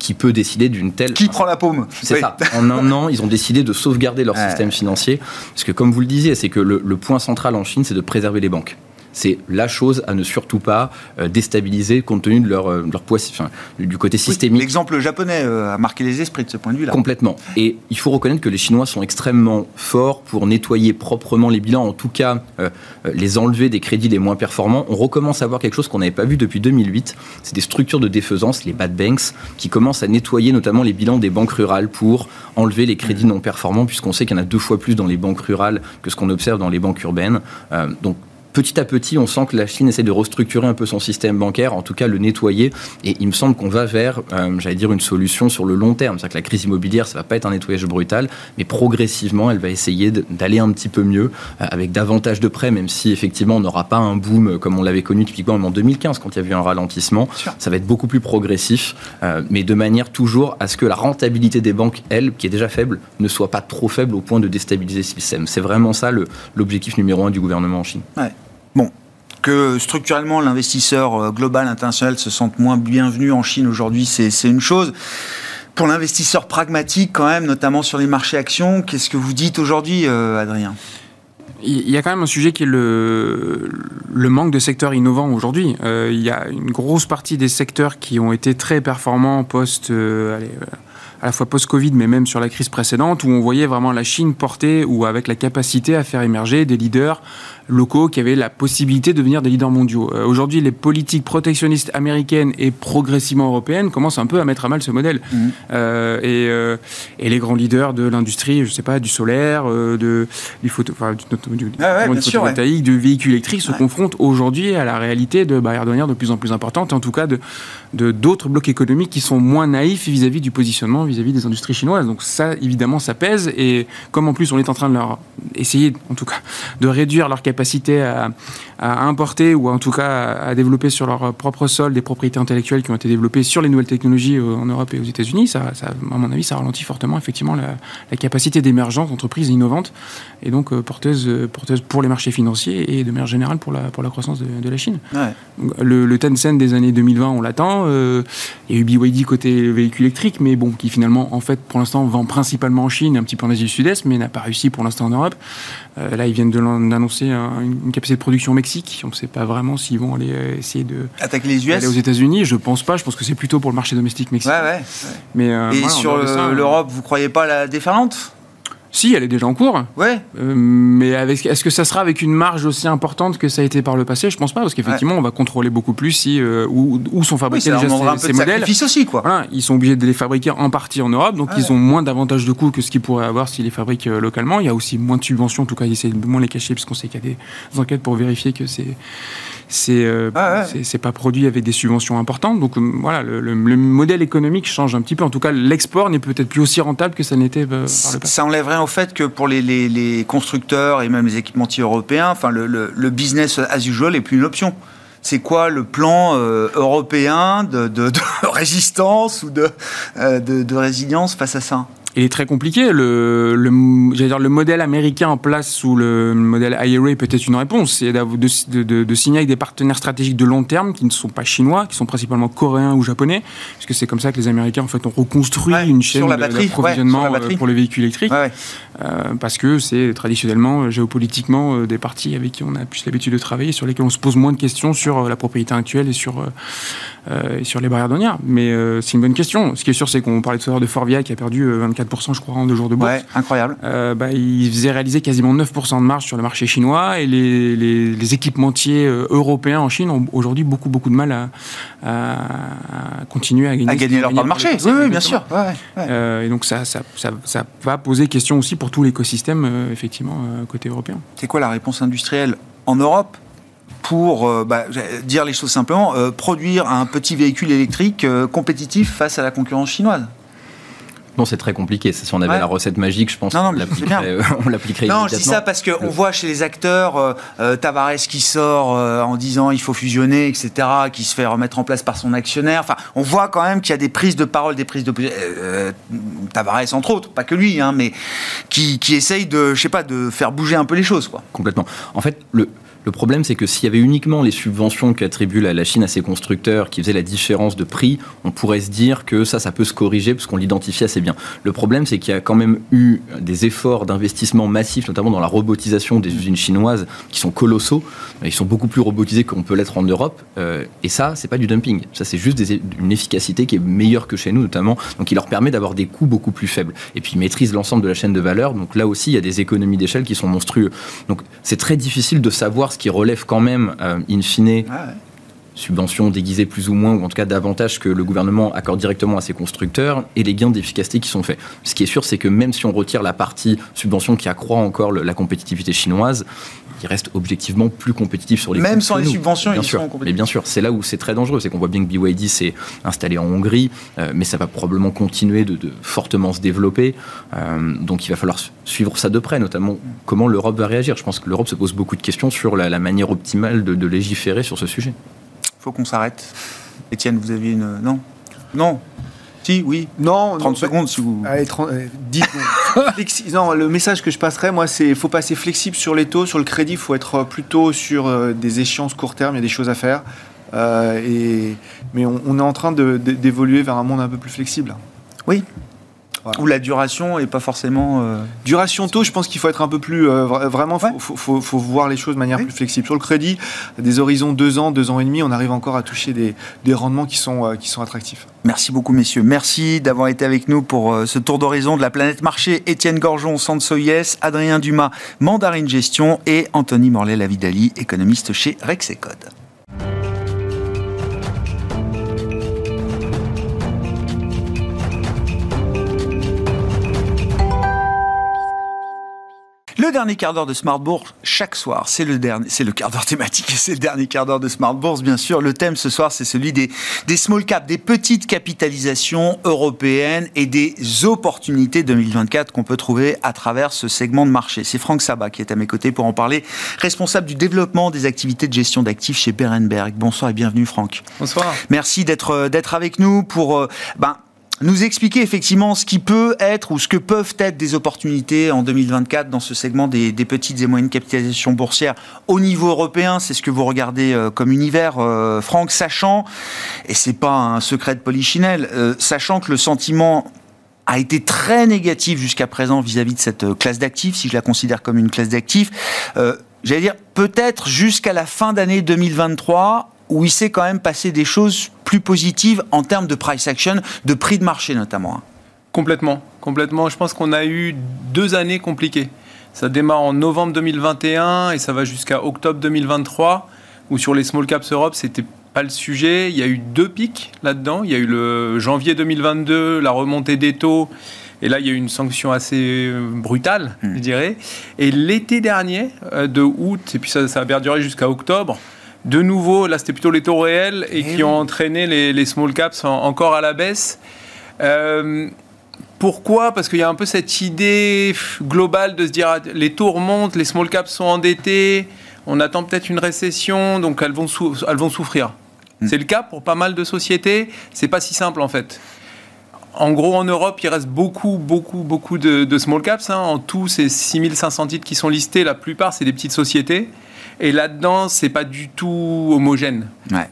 qui peut décider d'une telle... Qui prend la paume C'est ça. En un an, ils ont décidé de sauvegarder leur système financier. Parce que comme vous le disiez, c'est que le point central en Chine, c'est de préserver les banques c'est la chose à ne surtout pas euh, déstabiliser compte tenu de leur, euh, leur poids, du côté systémique. L'exemple japonais euh, a marqué les esprits de ce point de vue-là. Complètement. Et il faut reconnaître que les Chinois sont extrêmement forts pour nettoyer proprement les bilans, en tout cas les enlever des crédits les moins performants. On recommence à voir quelque chose qu'on n'avait pas vu depuis 2008. C'est des structures de défaisance, les bad banks, qui commencent à nettoyer notamment les bilans des banques rurales pour enlever les crédits non performants, puisqu'on sait qu'il y en a deux fois plus dans les banques rurales que ce qu'on observe dans les banques urbaines. donc petit à petit, on sent que la Chine essaie de restructurer un peu son système bancaire, en tout cas le nettoyer. Et il me semble qu'on va vers, euh, j'allais dire, une solution sur le long terme. C'est-à-dire que la crise immobilière, ça va pas être un nettoyage brutal, mais progressivement, elle va essayer d'aller un petit peu mieux, euh, avec davantage de prêts, même si effectivement, on n'aura pas un boom comme on l'avait connu typiquement en 2015, quand il y a eu un ralentissement. Ça va être beaucoup plus progressif, euh, mais de manière toujours à ce que la rentabilité des banques, elle, qui est déjà faible, ne soit pas trop faible au point de déstabiliser ce système. C'est vraiment ça l'objectif numéro un du gouvernement en Chine. Bon, que structurellement l'investisseur euh, global international se sente moins bienvenu en Chine aujourd'hui, c'est une chose. Pour l'investisseur pragmatique quand même, notamment sur les marchés actions, qu'est-ce que vous dites aujourd'hui, euh, Adrien? Il y a quand même un sujet qui est le, manque de secteurs innovants aujourd'hui. Euh, il y a une grosse partie des secteurs qui ont été très performants post, à la fois post-Covid, mais même sur la crise précédente, où on voyait vraiment la Chine porter ou avec la capacité à faire émerger des leaders locaux qui avaient la possibilité de devenir des leaders mondiaux. Euh, aujourd'hui, les politiques protectionnistes américaines et progressivement européennes commencent un peu à mettre à mal ce modèle. Mmh. Euh, et, euh, et, les grands leaders de l'industrie, je sais pas, du solaire, de, du, photo, enfin, du, du, ah photovoltaïque, du véhicule électrique, se confrontent aujourd'hui à la réalité de barrières douanières de plus en plus importantes, et en tout cas de d'autres blocs économiques qui sont moins naïfs vis-à-vis du positionnement vis-à-vis des industries chinoises. Donc ça, évidemment, ça pèse. Et comme en plus on est en train de leur essayer, en tout cas, de réduire leur capacité capacité à, importer ou en tout cas à, développer sur leur propre sol des propriétés intellectuelles qui ont été développées sur les nouvelles technologies euh, en Europe et aux États-Unis, ça, à mon avis, ça ralentit fortement effectivement la, capacité d'émergence d'entreprises innovantes et donc euh, porteuses, porteuses pour les marchés financiers et de manière générale pour la, pour la croissance de, la Chine. Le, le, Tencent des années 2020, on l'attend. Euh, il y a eu BYD côté véhicule électrique, mais bon, qui finalement, en fait, pour l'instant, vend principalement en Chine, un petit peu en Asie du Sud-Est, mais n'a pas réussi pour l'instant en Europe. là, ils viennent une capacité de production au Mexique. On ne sait pas vraiment s'ils vont aller euh, essayer de attaquer les US. Aller aux États-Unis. Je pense pas. Je pense que c'est plutôt pour le marché domestique mexicain. Ouais, ouais, Mais euh, et sur l'Europe, vous croyez pas la déferlante? Si, elle est déjà en cours. Ouais. Euh, mais est-ce que ça sera avec une marge aussi importante que ça a été par le passé? Je pense pas, parce qu'effectivement, on va contrôler beaucoup plus si, euh, où, sont fabriqués déjà ces, modèles. aussi, quoi. ils sont obligés de les fabriquer en partie en Europe, donc ils ont moins d'avantages de coût que ce qu'ils pourraient avoir s'ils les fabriquent euh, localement. Il y a aussi moins de subventions, en tout cas, ils essaient de moins les cacher, puisqu'on sait qu'il y a des enquêtes pour vérifier que c'est c'est c'est pas produit avec des subventions importantes. Donc voilà, le, modèle économique change un petit peu. En tout cas, l'export n'est peut-être plus aussi rentable que ça n'était par le passé. Ça enlèverait au fait que pour les, constructeurs et même les équipementiers européens, enfin, le, business as usual n'est plus une option c'est quoi le plan euh, européen de, résistance ou de, de, résilience face à ça? Il est très compliqué. Le, le, dire, le modèle américain en place sous le modèle IRA peut être une réponse. C'est de, de, de, signer avec des partenaires stratégiques de long terme qui ne sont pas chinois, qui sont principalement coréens ou japonais, puisque c'est comme ça que les Américains en fait ont reconstruit une chaîne d'approvisionnement euh, pour les véhicules électriques. Euh, parce que c'est traditionnellement, euh, géopolitiquement, des parties avec qui on a plus l'habitude de travailler, sur lesquels on se pose moins de questions sur la propriété actuelle et sur, et sur les barrières douanières. Mais c'est une bonne question. Ce qui est sûr, c'est qu'on parlait tout à l'heure de Forvia qui a perdu 24 je crois, en deux jours de bourse. Ouais, incroyable. Euh, bah, ils faisaient réaliser quasiment 9% de marge sur le marché chinois et les, les, équipementiers euh, européens en Chine ont aujourd'hui beaucoup, beaucoup de mal à, continuer à gagner, à gagner leur part de marché. Oui, oui, bien sûr. Euh, et donc, ça, ça, ça, ça, va poser question aussi pour tout l'écosystème, effectivement, côté européen. C'est quoi la réponse industrielle en Europe pour bah, dire les choses simplement, produire un petit véhicule électrique compétitif face à la concurrence chinoise? C'est très compliqué. Si on avait la recette magique, je pense qu'on l'appliquerait. non, je dis ça parce qu'on voit chez les acteurs euh, euh, Tavares qui sort euh, en disant il faut fusionner, etc., qui se fait remettre en place par son actionnaire. Enfin, on voit quand même qu'il y a des prises de parole, des prises de Tavares entre autres, pas que lui, hein, mais qui, qui essaye de, je sais pas, de faire bouger un peu les choses, quoi. Complètement. En fait, le, le problème, c'est que s'il y avait uniquement les subventions qu'attribue la Chine à ses constructeurs qui faisaient la différence de prix, on pourrait se dire que ça, ça peut se corriger parce qu'on l'identifie assez bien. Le problème, c'est qu'il y a quand même eu des efforts d'investissement massifs, notamment dans la robotisation des usines chinoises, qui sont colossaux. Ils sont beaucoup plus robotisés qu'on peut l'être en Europe. Euh, et ça, c'est pas du dumping. Ça, c'est juste une efficacité qui est meilleure que chez nous, notamment. Donc, il leur permet d'avoir des coûts beaucoup plus faibles. Et puis, ils maîtrisent l'ensemble de la chaîne de valeur. Donc, là aussi, il y a des économies d'échelle qui sont monstrueuses. Donc, c'est très difficile de savoir qui relève quand même, euh, in fine, ah subventions déguisées plus ou moins, ou en tout cas davantage que le gouvernement accorde directement à ses constructeurs, et les gains d'efficacité qui sont faits. Ce qui est sûr, c'est que même si on retire la partie subvention qui accroît encore la compétitivité chinoise, il reste objectivement plus compétitif sur les Même sans les subventions, bien ils sûr. Mais bien sûr, c'est là où c'est très dangereux. C'est qu'on voit bien que BYD s'est installé en Hongrie, euh, mais ça va probablement continuer de, fortement se développer. Euh, donc il va falloir suivre ça de près, notamment comment l'Europe va réagir. Je pense que l'Europe se pose beaucoup de questions sur la, manière optimale de légiférer sur ce sujet faut qu'on s'arrête. Étienne, vous aviez une. Non? Non si, oui. Non, 30 secondes si vous. Allez, 30, 10 non, le message que je passerai, moi, c'est faut passer flexible sur les taux. Sur le crédit, il faut être plutôt sur euh, des échéances court terme. Il y a des choses à faire. Euh, et, mais on, on, est en train d'évoluer vers un monde un peu plus flexible. Oui, ou la duration est pas forcément. Euh, duration tôt, je pense qu'il faut être un peu plus. Euh, vraiment, il faut, voir les choses de manière plus flexible. Sur le crédit, des horizons deux ans, deux ans et demi, on arrive encore à toucher des, rendements qui sont, euh, qui sont attractifs. Merci beaucoup, messieurs. Merci d'avoir été avec nous pour ce tour d'horizon de la planète marché. Étienne Gorgeon, Sansoyes, Adrien Dumas, Mandarine Gestion et Anthony Morlet-Lavidali, économiste chez Rexecode. Dernier quart d'heure de Smart Bourse, chaque soir, c'est le dernier, c'est le quart d'heure thématique et c'est le dernier quart d'heure de Smart Bourse, bien sûr. Le thème ce soir, c'est celui des, des small caps, des petites capitalisations européennes et des opportunités 2024 qu'on peut trouver à travers ce segment de marché. C'est Franck Sabat qui est à mes côtés pour en parler, responsable du développement des activités de gestion d'actifs chez Berenberg. Bonsoir et bienvenue, Franck. Bonsoir. Merci d'être, d'être avec nous pour, euh, ben, nous expliquer effectivement ce qui peut être ou ce que peuvent être des opportunités en 2024 dans ce segment des, petites et moyennes capitalisations boursières au niveau européen. C'est ce que vous regardez euh, comme univers, euh, Franck, sachant, et c'est pas un secret de polichinelle, euh, sachant que le sentiment a été très négatif jusqu'à présent vis-à-vis de cette classe d'actifs, si je la considère comme une classe d'actifs. J'allais dire, peut-être jusqu'à la fin d'année 2023, où il s'est quand même passé des choses plus positives en termes de price action, de prix de marché notamment. Hein. Complètement, complètement. Je pense qu'on a eu deux années compliquées. Ça démarre en novembre 2021 et ça va jusqu'à octobre 2023, où sur les small caps Europe, c'était pas le sujet. Il y a eu deux pics là-dedans. Il y a eu le janvier 2022, la remontée des taux. Et là, il y a eu une sanction assez euh, brutale, hmm. je dirais. Et l'été dernier, euh, de août, et puis ça, ça a perduré jusqu'à octobre, de nouveau, là c'était plutôt les taux réels et, eh qui ont entraîné les, small caps encore à la baisse. Euh, Pourquoi? Parce qu'il y a un peu cette idée globale de se dire ah, les taux remontent, les small caps sont endettés, on attend peut-être une récession, donc elles vont, elles vont souffrir. Hmm. C'est le cas pour pas mal de sociétés. C'est pas si simple en fait. En gros, en Europe, il reste beaucoup, beaucoup, beaucoup de, small caps. Hein. En tout, c'est 6500 titres qui sont listés. La plupart, c'est des petites sociétés. Et là-dedans, c'est pas du tout homogène.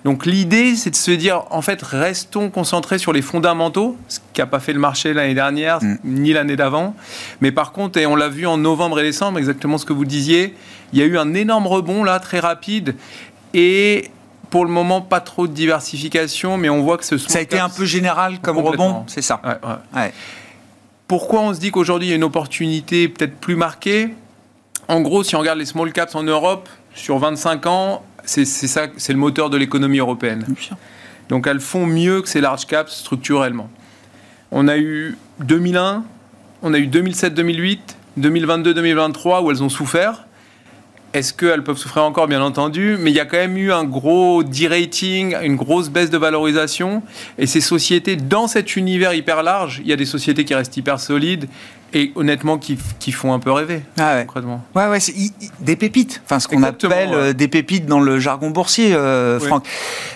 Donc l'idée, c'est de se dire, en fait, restons concentrés sur les fondamentaux, ce qui n'a pas fait le marché l'année dernière, mm. ni l'année d'avant. Mais par contre, et on l'a vu en novembre et décembre, exactement ce que vous disiez, il y a eu un énorme rebond là, très rapide. Et pour le moment, pas trop de diversification, mais on voit que ce Ça a été un peu général comme rebond, c'est ça. Pourquoi on se dit qu'aujourd'hui il y a une opportunité peut-être plus marquée? En gros, si on regarde les small caps en Europe, sur 25 ans, c'est ça, c'est le moteur de l'économie européenne. Donc elles font mieux que ces large caps structurellement. On a eu 2001, on a eu 2007-2008, 2022-2023 où elles ont souffert. Est-ce qu'elles peuvent souffrir encore? Bien entendu, mais il y a quand même eu un gros de-rating, une grosse baisse de valorisation. Et ces sociétés, dans cet univers hyper large, il y a des sociétés qui restent hyper solides et honnêtement qui, qui, font un peu rêver. Ah ouais. Concrètement. Ouais, ouais, c'est des pépites. Enfin, ce qu'on appelle euh, des pépites dans le jargon boursier, euh, Franck.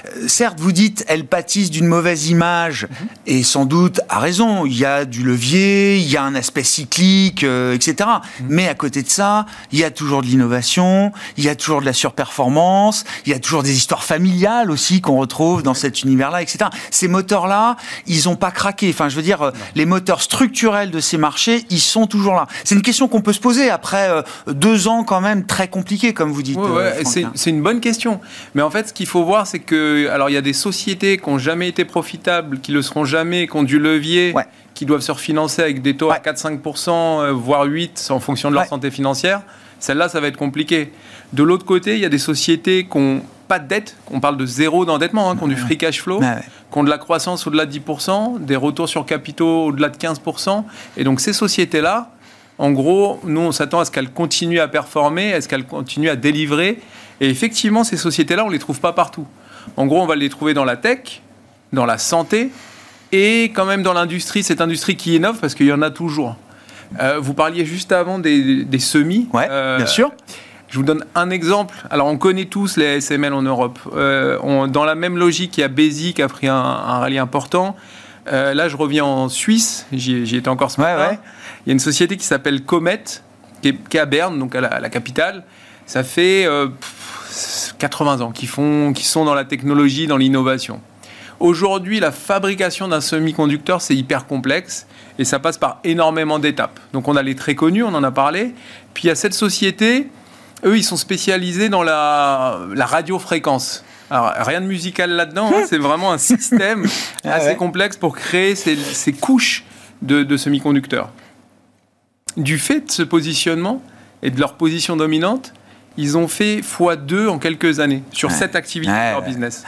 Euh, certes, vous dites, elles pâtissent d'une mauvaise image, mhm. et sans doute à raison. Il y a du levier, il y a un aspect cyclique, etc. Mhm. Mais à côté de ça, il y a toujours de l'innovation, il y a toujours de la surperformance, il y a toujours des histoires familiales aussi qu'on retrouve dans cet univers-là, etc. Ces moteurs-là, ils n'ont pas craqué. Enfin, je veux dire, les moteurs structurels de ces marchés, ils sont toujours là. C'est une question qu'on peut se poser après euh, deux ans quand même très compliqués, comme vous dites. Euh, c'est une bonne question. Mais en fait, ce qu'il faut voir, c'est que alors il y a des sociétés qui n'ont jamais été profitables, qui le seront jamais, qui ont du levier. qui doivent se refinancer avec des taux à 4-5%, euh, voire 8% en fonction de leur santé financière, celle-là, ça va être compliqué. De l'autre côté, il y a des sociétés qui n'ont pas de dette, on parle de zéro d'endettement, hein, qui ont du free cash flow, qui ont de la croissance au-delà de 10%, des retours sur capitaux au-delà de 15%. Et donc ces sociétés-là, en gros, nous, on s'attend à ce qu'elles continuent à performer, à ce qu'elles continuent à délivrer. Et effectivement, ces sociétés-là, on ne les trouve pas partout. En gros, on va les trouver dans la tech, dans la santé, et quand même dans l'industrie, cette industrie qui innove, parce qu'il y en a toujours. Euh, vous parliez juste avant des, semis. Ouais, euh, bien sûr. Je vous donne un exemple. Alors, on connaît tous les SML en Europe. Euh, dans la même logique, il y a Bézi qui a pris un, rallye important. Euh, là, je reviens en Suisse. J'y étais encore ce matin. Il y a une société qui s'appelle Comet, qui est, à Berne, donc à la, capitale. Ça fait 80 euh, ans qu'ils font, qu'ils sont dans la technologie, dans l'innovation. Aujourd'hui, la fabrication d'un semi-conducteur, c'est hyper complexe et ça passe par énormément d'étapes. Donc, on a les très connus, on en a parlé. Puis, il y a cette société eux, ils sont spécialisés dans la, radiofréquence. Alors, rien de musical là-dedans, hein, c'est vraiment un système ah assez complexe pour créer ces, couches de, semi-conducteurs. Du fait de ce positionnement et de leur position dominante, ils ont fait x2 en quelques années sur cette activité de leur business.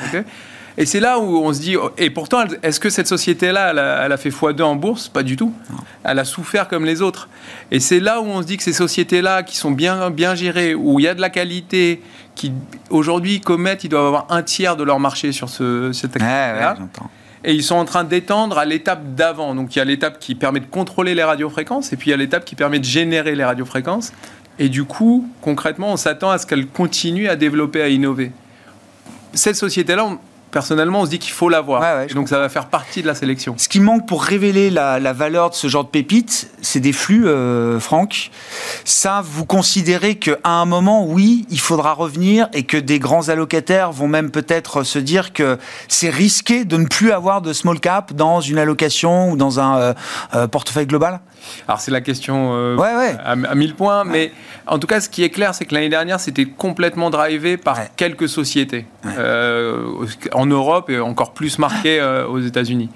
Et c'est là où on se dit, et pourtant, est-ce que cette société-là, elle, a fait x2 en bourse? Pas du tout. Elle a souffert comme les autres. Et c'est là où on se dit que ces sociétés-là, qui sont bien, bien gérées, où il y a de la qualité, qui aujourd'hui commettent, ils doivent avoir un tiers de leur marché sur ce, cette activité-là. et ils sont en train d'étendre à l'étape d'avant. Donc il y a l'étape qui permet de contrôler les radiofréquences, et puis il y a l'étape qui permet de générer les radiofréquences. Et du coup, concrètement, on s'attend à ce qu'elle continue à développer, à innover. Cette société-là, personnellement, on se dit qu'il faut l'avoir. donc ça va faire partie de la sélection. Ce qui manque pour révéler la, valeur de ce genre de pépites, c'est des flux, euh, Franck. Ça, vous considérez qu'à un moment, oui, il faudra revenir et que des grands allocataires vont même peut-être se dire que c'est risqué de ne plus avoir de small cap dans une allocation ou dans un euh, euh, portefeuille global? Alors c'est la question euh, À, 1000 points, mais en tout cas ce qui est clair, c'est que l'année dernière c'était complètement drivé par quelques sociétés euh, en Europe et encore plus marqué euh, aux États-Unis.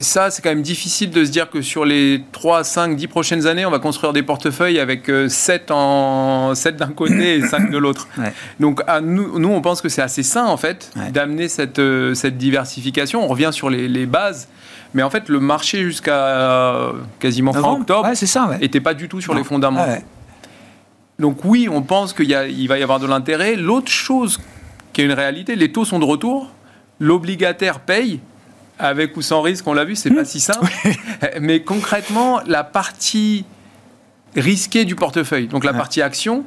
Ça, c'est quand même difficile de se dire que sur les 3, 5, 10 prochaines années, on va construire des portefeuilles avec 7, en... 7 d'un côté et 5 de l'autre. Donc, à nous, nous, on pense que c'est assez sain, en fait, d'amener cette, cette diversification. On revient sur les, les bases mais en fait, le marché jusqu'à euh, quasiment fin octobre n'était pas du tout sur les fondamentaux. Donc oui, on pense qu'il va y avoir de l'intérêt. L'autre chose qui est une réalité, les taux sont de retour, l'obligataire paye, avec ou sans risque, on l'a vu, c'est pas si simple. Mais concrètement, la partie risquée du portefeuille, donc la partie action,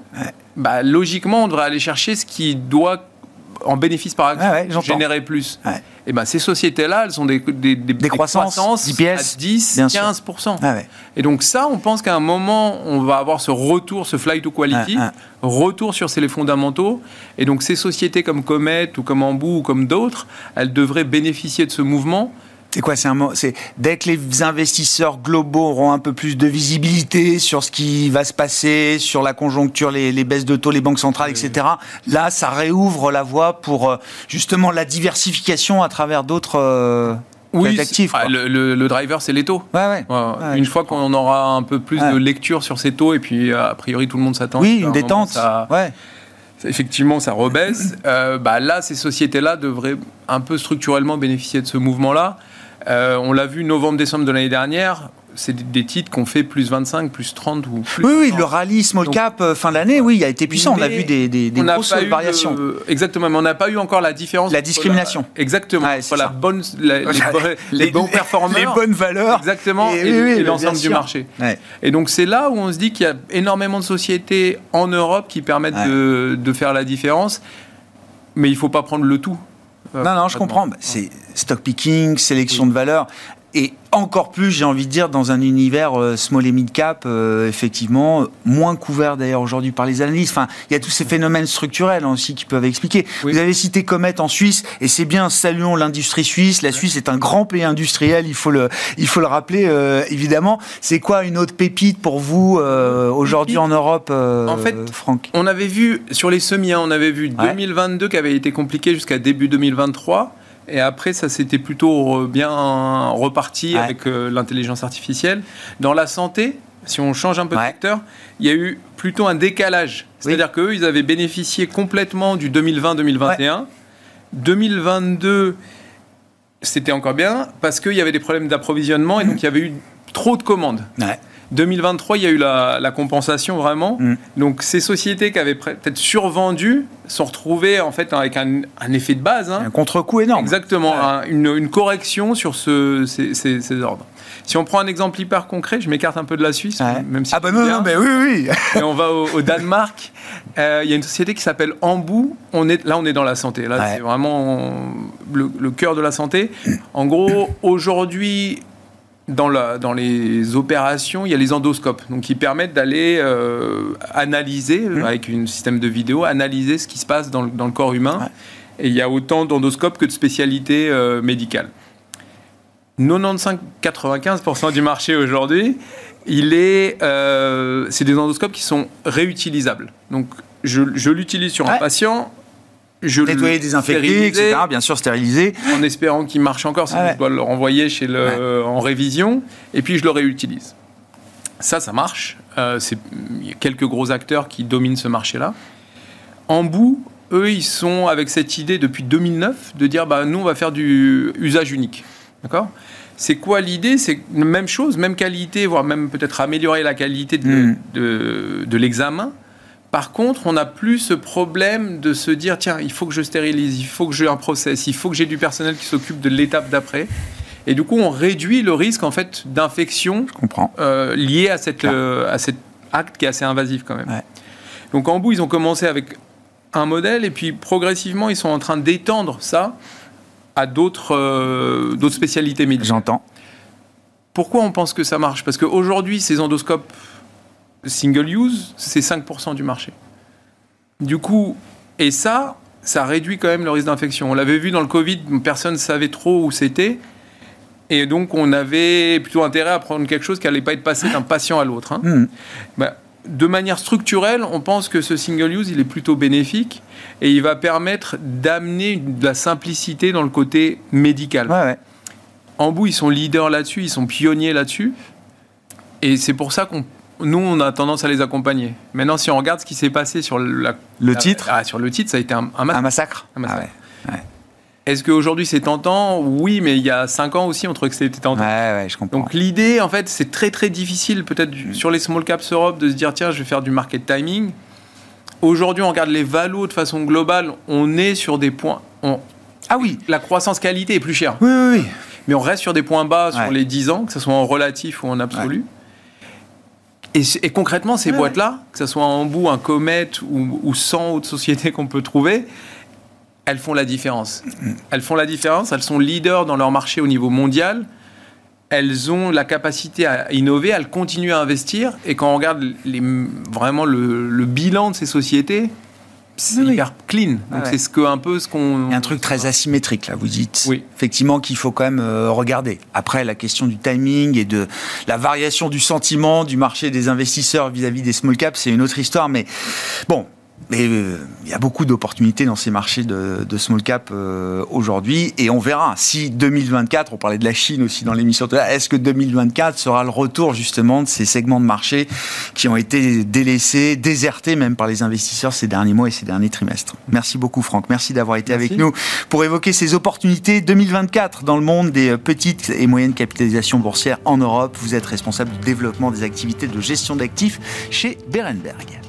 bah, logiquement, on devrait aller chercher ce qui doit en bénéfice par action générer plus. Et ben ces sociétés-là, elles ont des, des, des, croissances, à 10, 15%. Et donc ça, on pense qu'à un moment, on va avoir ce retour, ce flight to quality, retour sur ces les fondamentaux. Et donc ces sociétés comme Comet ou comme Ambu ou comme d'autres, elles devraient bénéficier de ce mouvement c'est quoi C'est un c'est dès que les investisseurs globaux auront un peu plus de visibilité sur ce qui va se passer, sur la conjoncture, les, les baisses de taux, les banques centrales, etc. Là, ça réouvre la voie pour euh, justement la diversification à travers d'autres. Euh, oui, actifs, ah, le, le, driver, c'est les taux. Ouais, ouais. Une fois qu'on aura un peu plus de lecture sur ces taux, et puis a priori tout le monde s'attend. Oui, une détente. Ça, ouais. Effectivement, ça rebaisse. euh, bah là, ces sociétés-là devraient un peu structurellement bénéficier de ce mouvement-là. Euh, on l'a vu novembre-décembre de l'année dernière. C'est des titres qu'on fait plus 25, plus 30 ou plus. Oui, oui, le rallye small cap euh, fin d'année, oui, il a été puissant. On a vu des, des, grosses variations. exactement, mais on n'a pas eu encore la différence. La discrimination. exactement. la bonne, les, bons performeurs. Les bonnes valeurs. Exactement. Et, l'ensemble du marché. Et donc, c'est là où on se dit qu'il y a énormément de sociétés en Europe qui permettent de, de faire la différence. Mais il ne faut pas prendre le tout. Non, non, je comprends. Bah, c'est stock picking, sélection de valeur. Et encore plus, j'ai envie de dire, dans un univers euh, small et mid cap, euh, effectivement, moins couvert d'ailleurs aujourd'hui par les analystes. Enfin, il y a tous ces phénomènes structurels aussi qui peuvent expliquer. Vous avez cité Comet en Suisse, et c'est bien, saluons l'industrie suisse. La Suisse est un grand pays industriel, il faut le, il faut le rappeler, euh, évidemment. C'est quoi une autre pépite pour vous aujourd'hui en Europe, en fait, Franck? On avait vu, sur les semis, hein, on avait vu 2022 qui avait été compliqué jusqu'à début 2023. Et après, ça s'était plutôt bien reparti avec euh, l'intelligence artificielle. Dans la santé, si on change un peu de secteur, il y a eu plutôt un décalage. C'est-à-dire qu'eux, ils avaient bénéficié complètement du 2020-2021. 2022, c'était encore bien parce qu'il y avait des problèmes d'approvisionnement et donc il y avait eu trop de commandes. 2023, il y a eu la, compensation vraiment. Mm. Donc ces sociétés qui avaient peut-être survendu sont retrouvées en fait avec un, effet de base. Hein. Un contre-coup énorme. Exactement, une, correction sur ce, ces, ordres. Si on prend un exemple hyper concret, je m'écarte un peu de la Suisse, même si ah bah non, non, mais oui, oui. et on va au, Danemark. Euh, il y a une société qui s'appelle Ambu. On est là, on est dans la santé. Là, c'est vraiment le, le cœur de la santé. En gros, aujourd'hui, dans, la, dans, les opérations, il y a les endoscopes, donc qui permettent d'aller euh, analyser, mmh. avec un système de vidéo, analyser ce qui se passe dans le, dans le corps humain. Et il y a autant d'endoscopes que de spécialités euh, médicales. 95-95% du marché aujourd'hui, il est, euh, c'est des endoscopes qui sont réutilisables. Donc, je, je l'utilise sur un patient, je nettoyer, désinfecter, etc. Bien sûr, stériliser. En espérant qu'il marche encore, sinon je dois le renvoyer chez le, en révision, et puis je le réutilise. Ça, ça marche. Euh, il y a quelques gros acteurs qui dominent ce marché-là. En bout, eux, ils sont avec cette idée depuis 2009 de dire bah, nous, on va faire du usage unique. D'accord? C'est quoi l'idée? C'est la même chose, même qualité, voire même peut-être améliorer la qualité de, hmm. de, de l'examen par contre, on n'a plus ce problème de se dire tiens, il faut que je stérilise, il faut que j'ai un process, il faut que j'ai du personnel qui s'occupe de l'étape d'après. Et du coup, on réduit le risque en fait d'infection euh, lié à, cette, euh, à cet acte qui est assez invasif quand même. Donc en bout, ils ont commencé avec un modèle et puis progressivement, ils sont en train d'étendre ça à d'autres euh, d'autres spécialités médicales. J'entends. Pourquoi on pense que ça marche? Parce qu'aujourd'hui, ces endoscopes single use, c'est 5% du marché. Du coup, et ça, ça réduit quand même le risque d'infection. On l'avait vu dans le Covid, personne ne savait trop où c'était. Et donc, on avait plutôt intérêt à prendre quelque chose qui n'allait pas être passé d'un patient à l'autre. Hein. Hmm. Bah, de manière structurelle, on pense que ce single use, il est plutôt bénéfique et il va permettre d'amener de la simplicité dans le côté médical. En bout, ils sont leaders là-dessus, ils sont pionniers là-dessus. Et c'est pour ça qu'on nous, on a tendance à les accompagner. Maintenant, si on regarde ce qui s'est passé sur le titre, ah, sur le titre, ça a été un, massacre. Ah Est-ce qu'aujourd'hui c'est tentant? Oui, mais il y a 5 ans aussi, on trouvait que c'était tentant. Ouais, je comprends. Donc l'idée, en fait, c'est très très difficile, peut-être mm. sur les small caps Europe, de se dire tiens, je vais faire du market timing. Aujourd'hui, on regarde les valos de façon globale, on est sur des points. Ah oui La croissance qualité est plus chère. Oui, oui, oui. mais on reste sur des points bas sur les 10 ans, que ce soit en relatif ou en absolu. Et, concrètement, ces boîtes-là, que ce soit en bout, un Comet ou, ou 100 autres sociétés qu'on peut trouver, elles font la différence. Mm. Elles font la différence, elles sont leaders dans leur marché au niveau mondial elles ont la capacité à innover, elles continuent à investir. Et quand on regarde les, vraiment le, bilan de ces sociétés, c'est hyper clean. Donc c'est ce que un peu ce qu'on. Il y a un truc très asymétrique là. Vous dites oui. effectivement qu'il faut quand même euh, regarder. Après la question du timing et de la variation du sentiment du marché des investisseurs vis à -vis des small caps, c'est une autre histoire. Mais bon, mais euh, il y a beaucoup d'opportunités dans ces marchés de, small cap euh, aujourd'hui et on verra si 2024, on parlait de la Chine aussi dans l'émission, est-ce que 2024 sera le retour justement de ces segments de marché qui ont été délaissés, désertés même par les investisseurs ces derniers mois et ces derniers trimestres? Merci beaucoup Franck, merci d'avoir été avec nous pour évoquer ces opportunités 2024 dans le monde des petites et moyennes capitalisations boursières en Europe. Vous êtes responsable du développement des activités de gestion d'actifs chez Berenberg.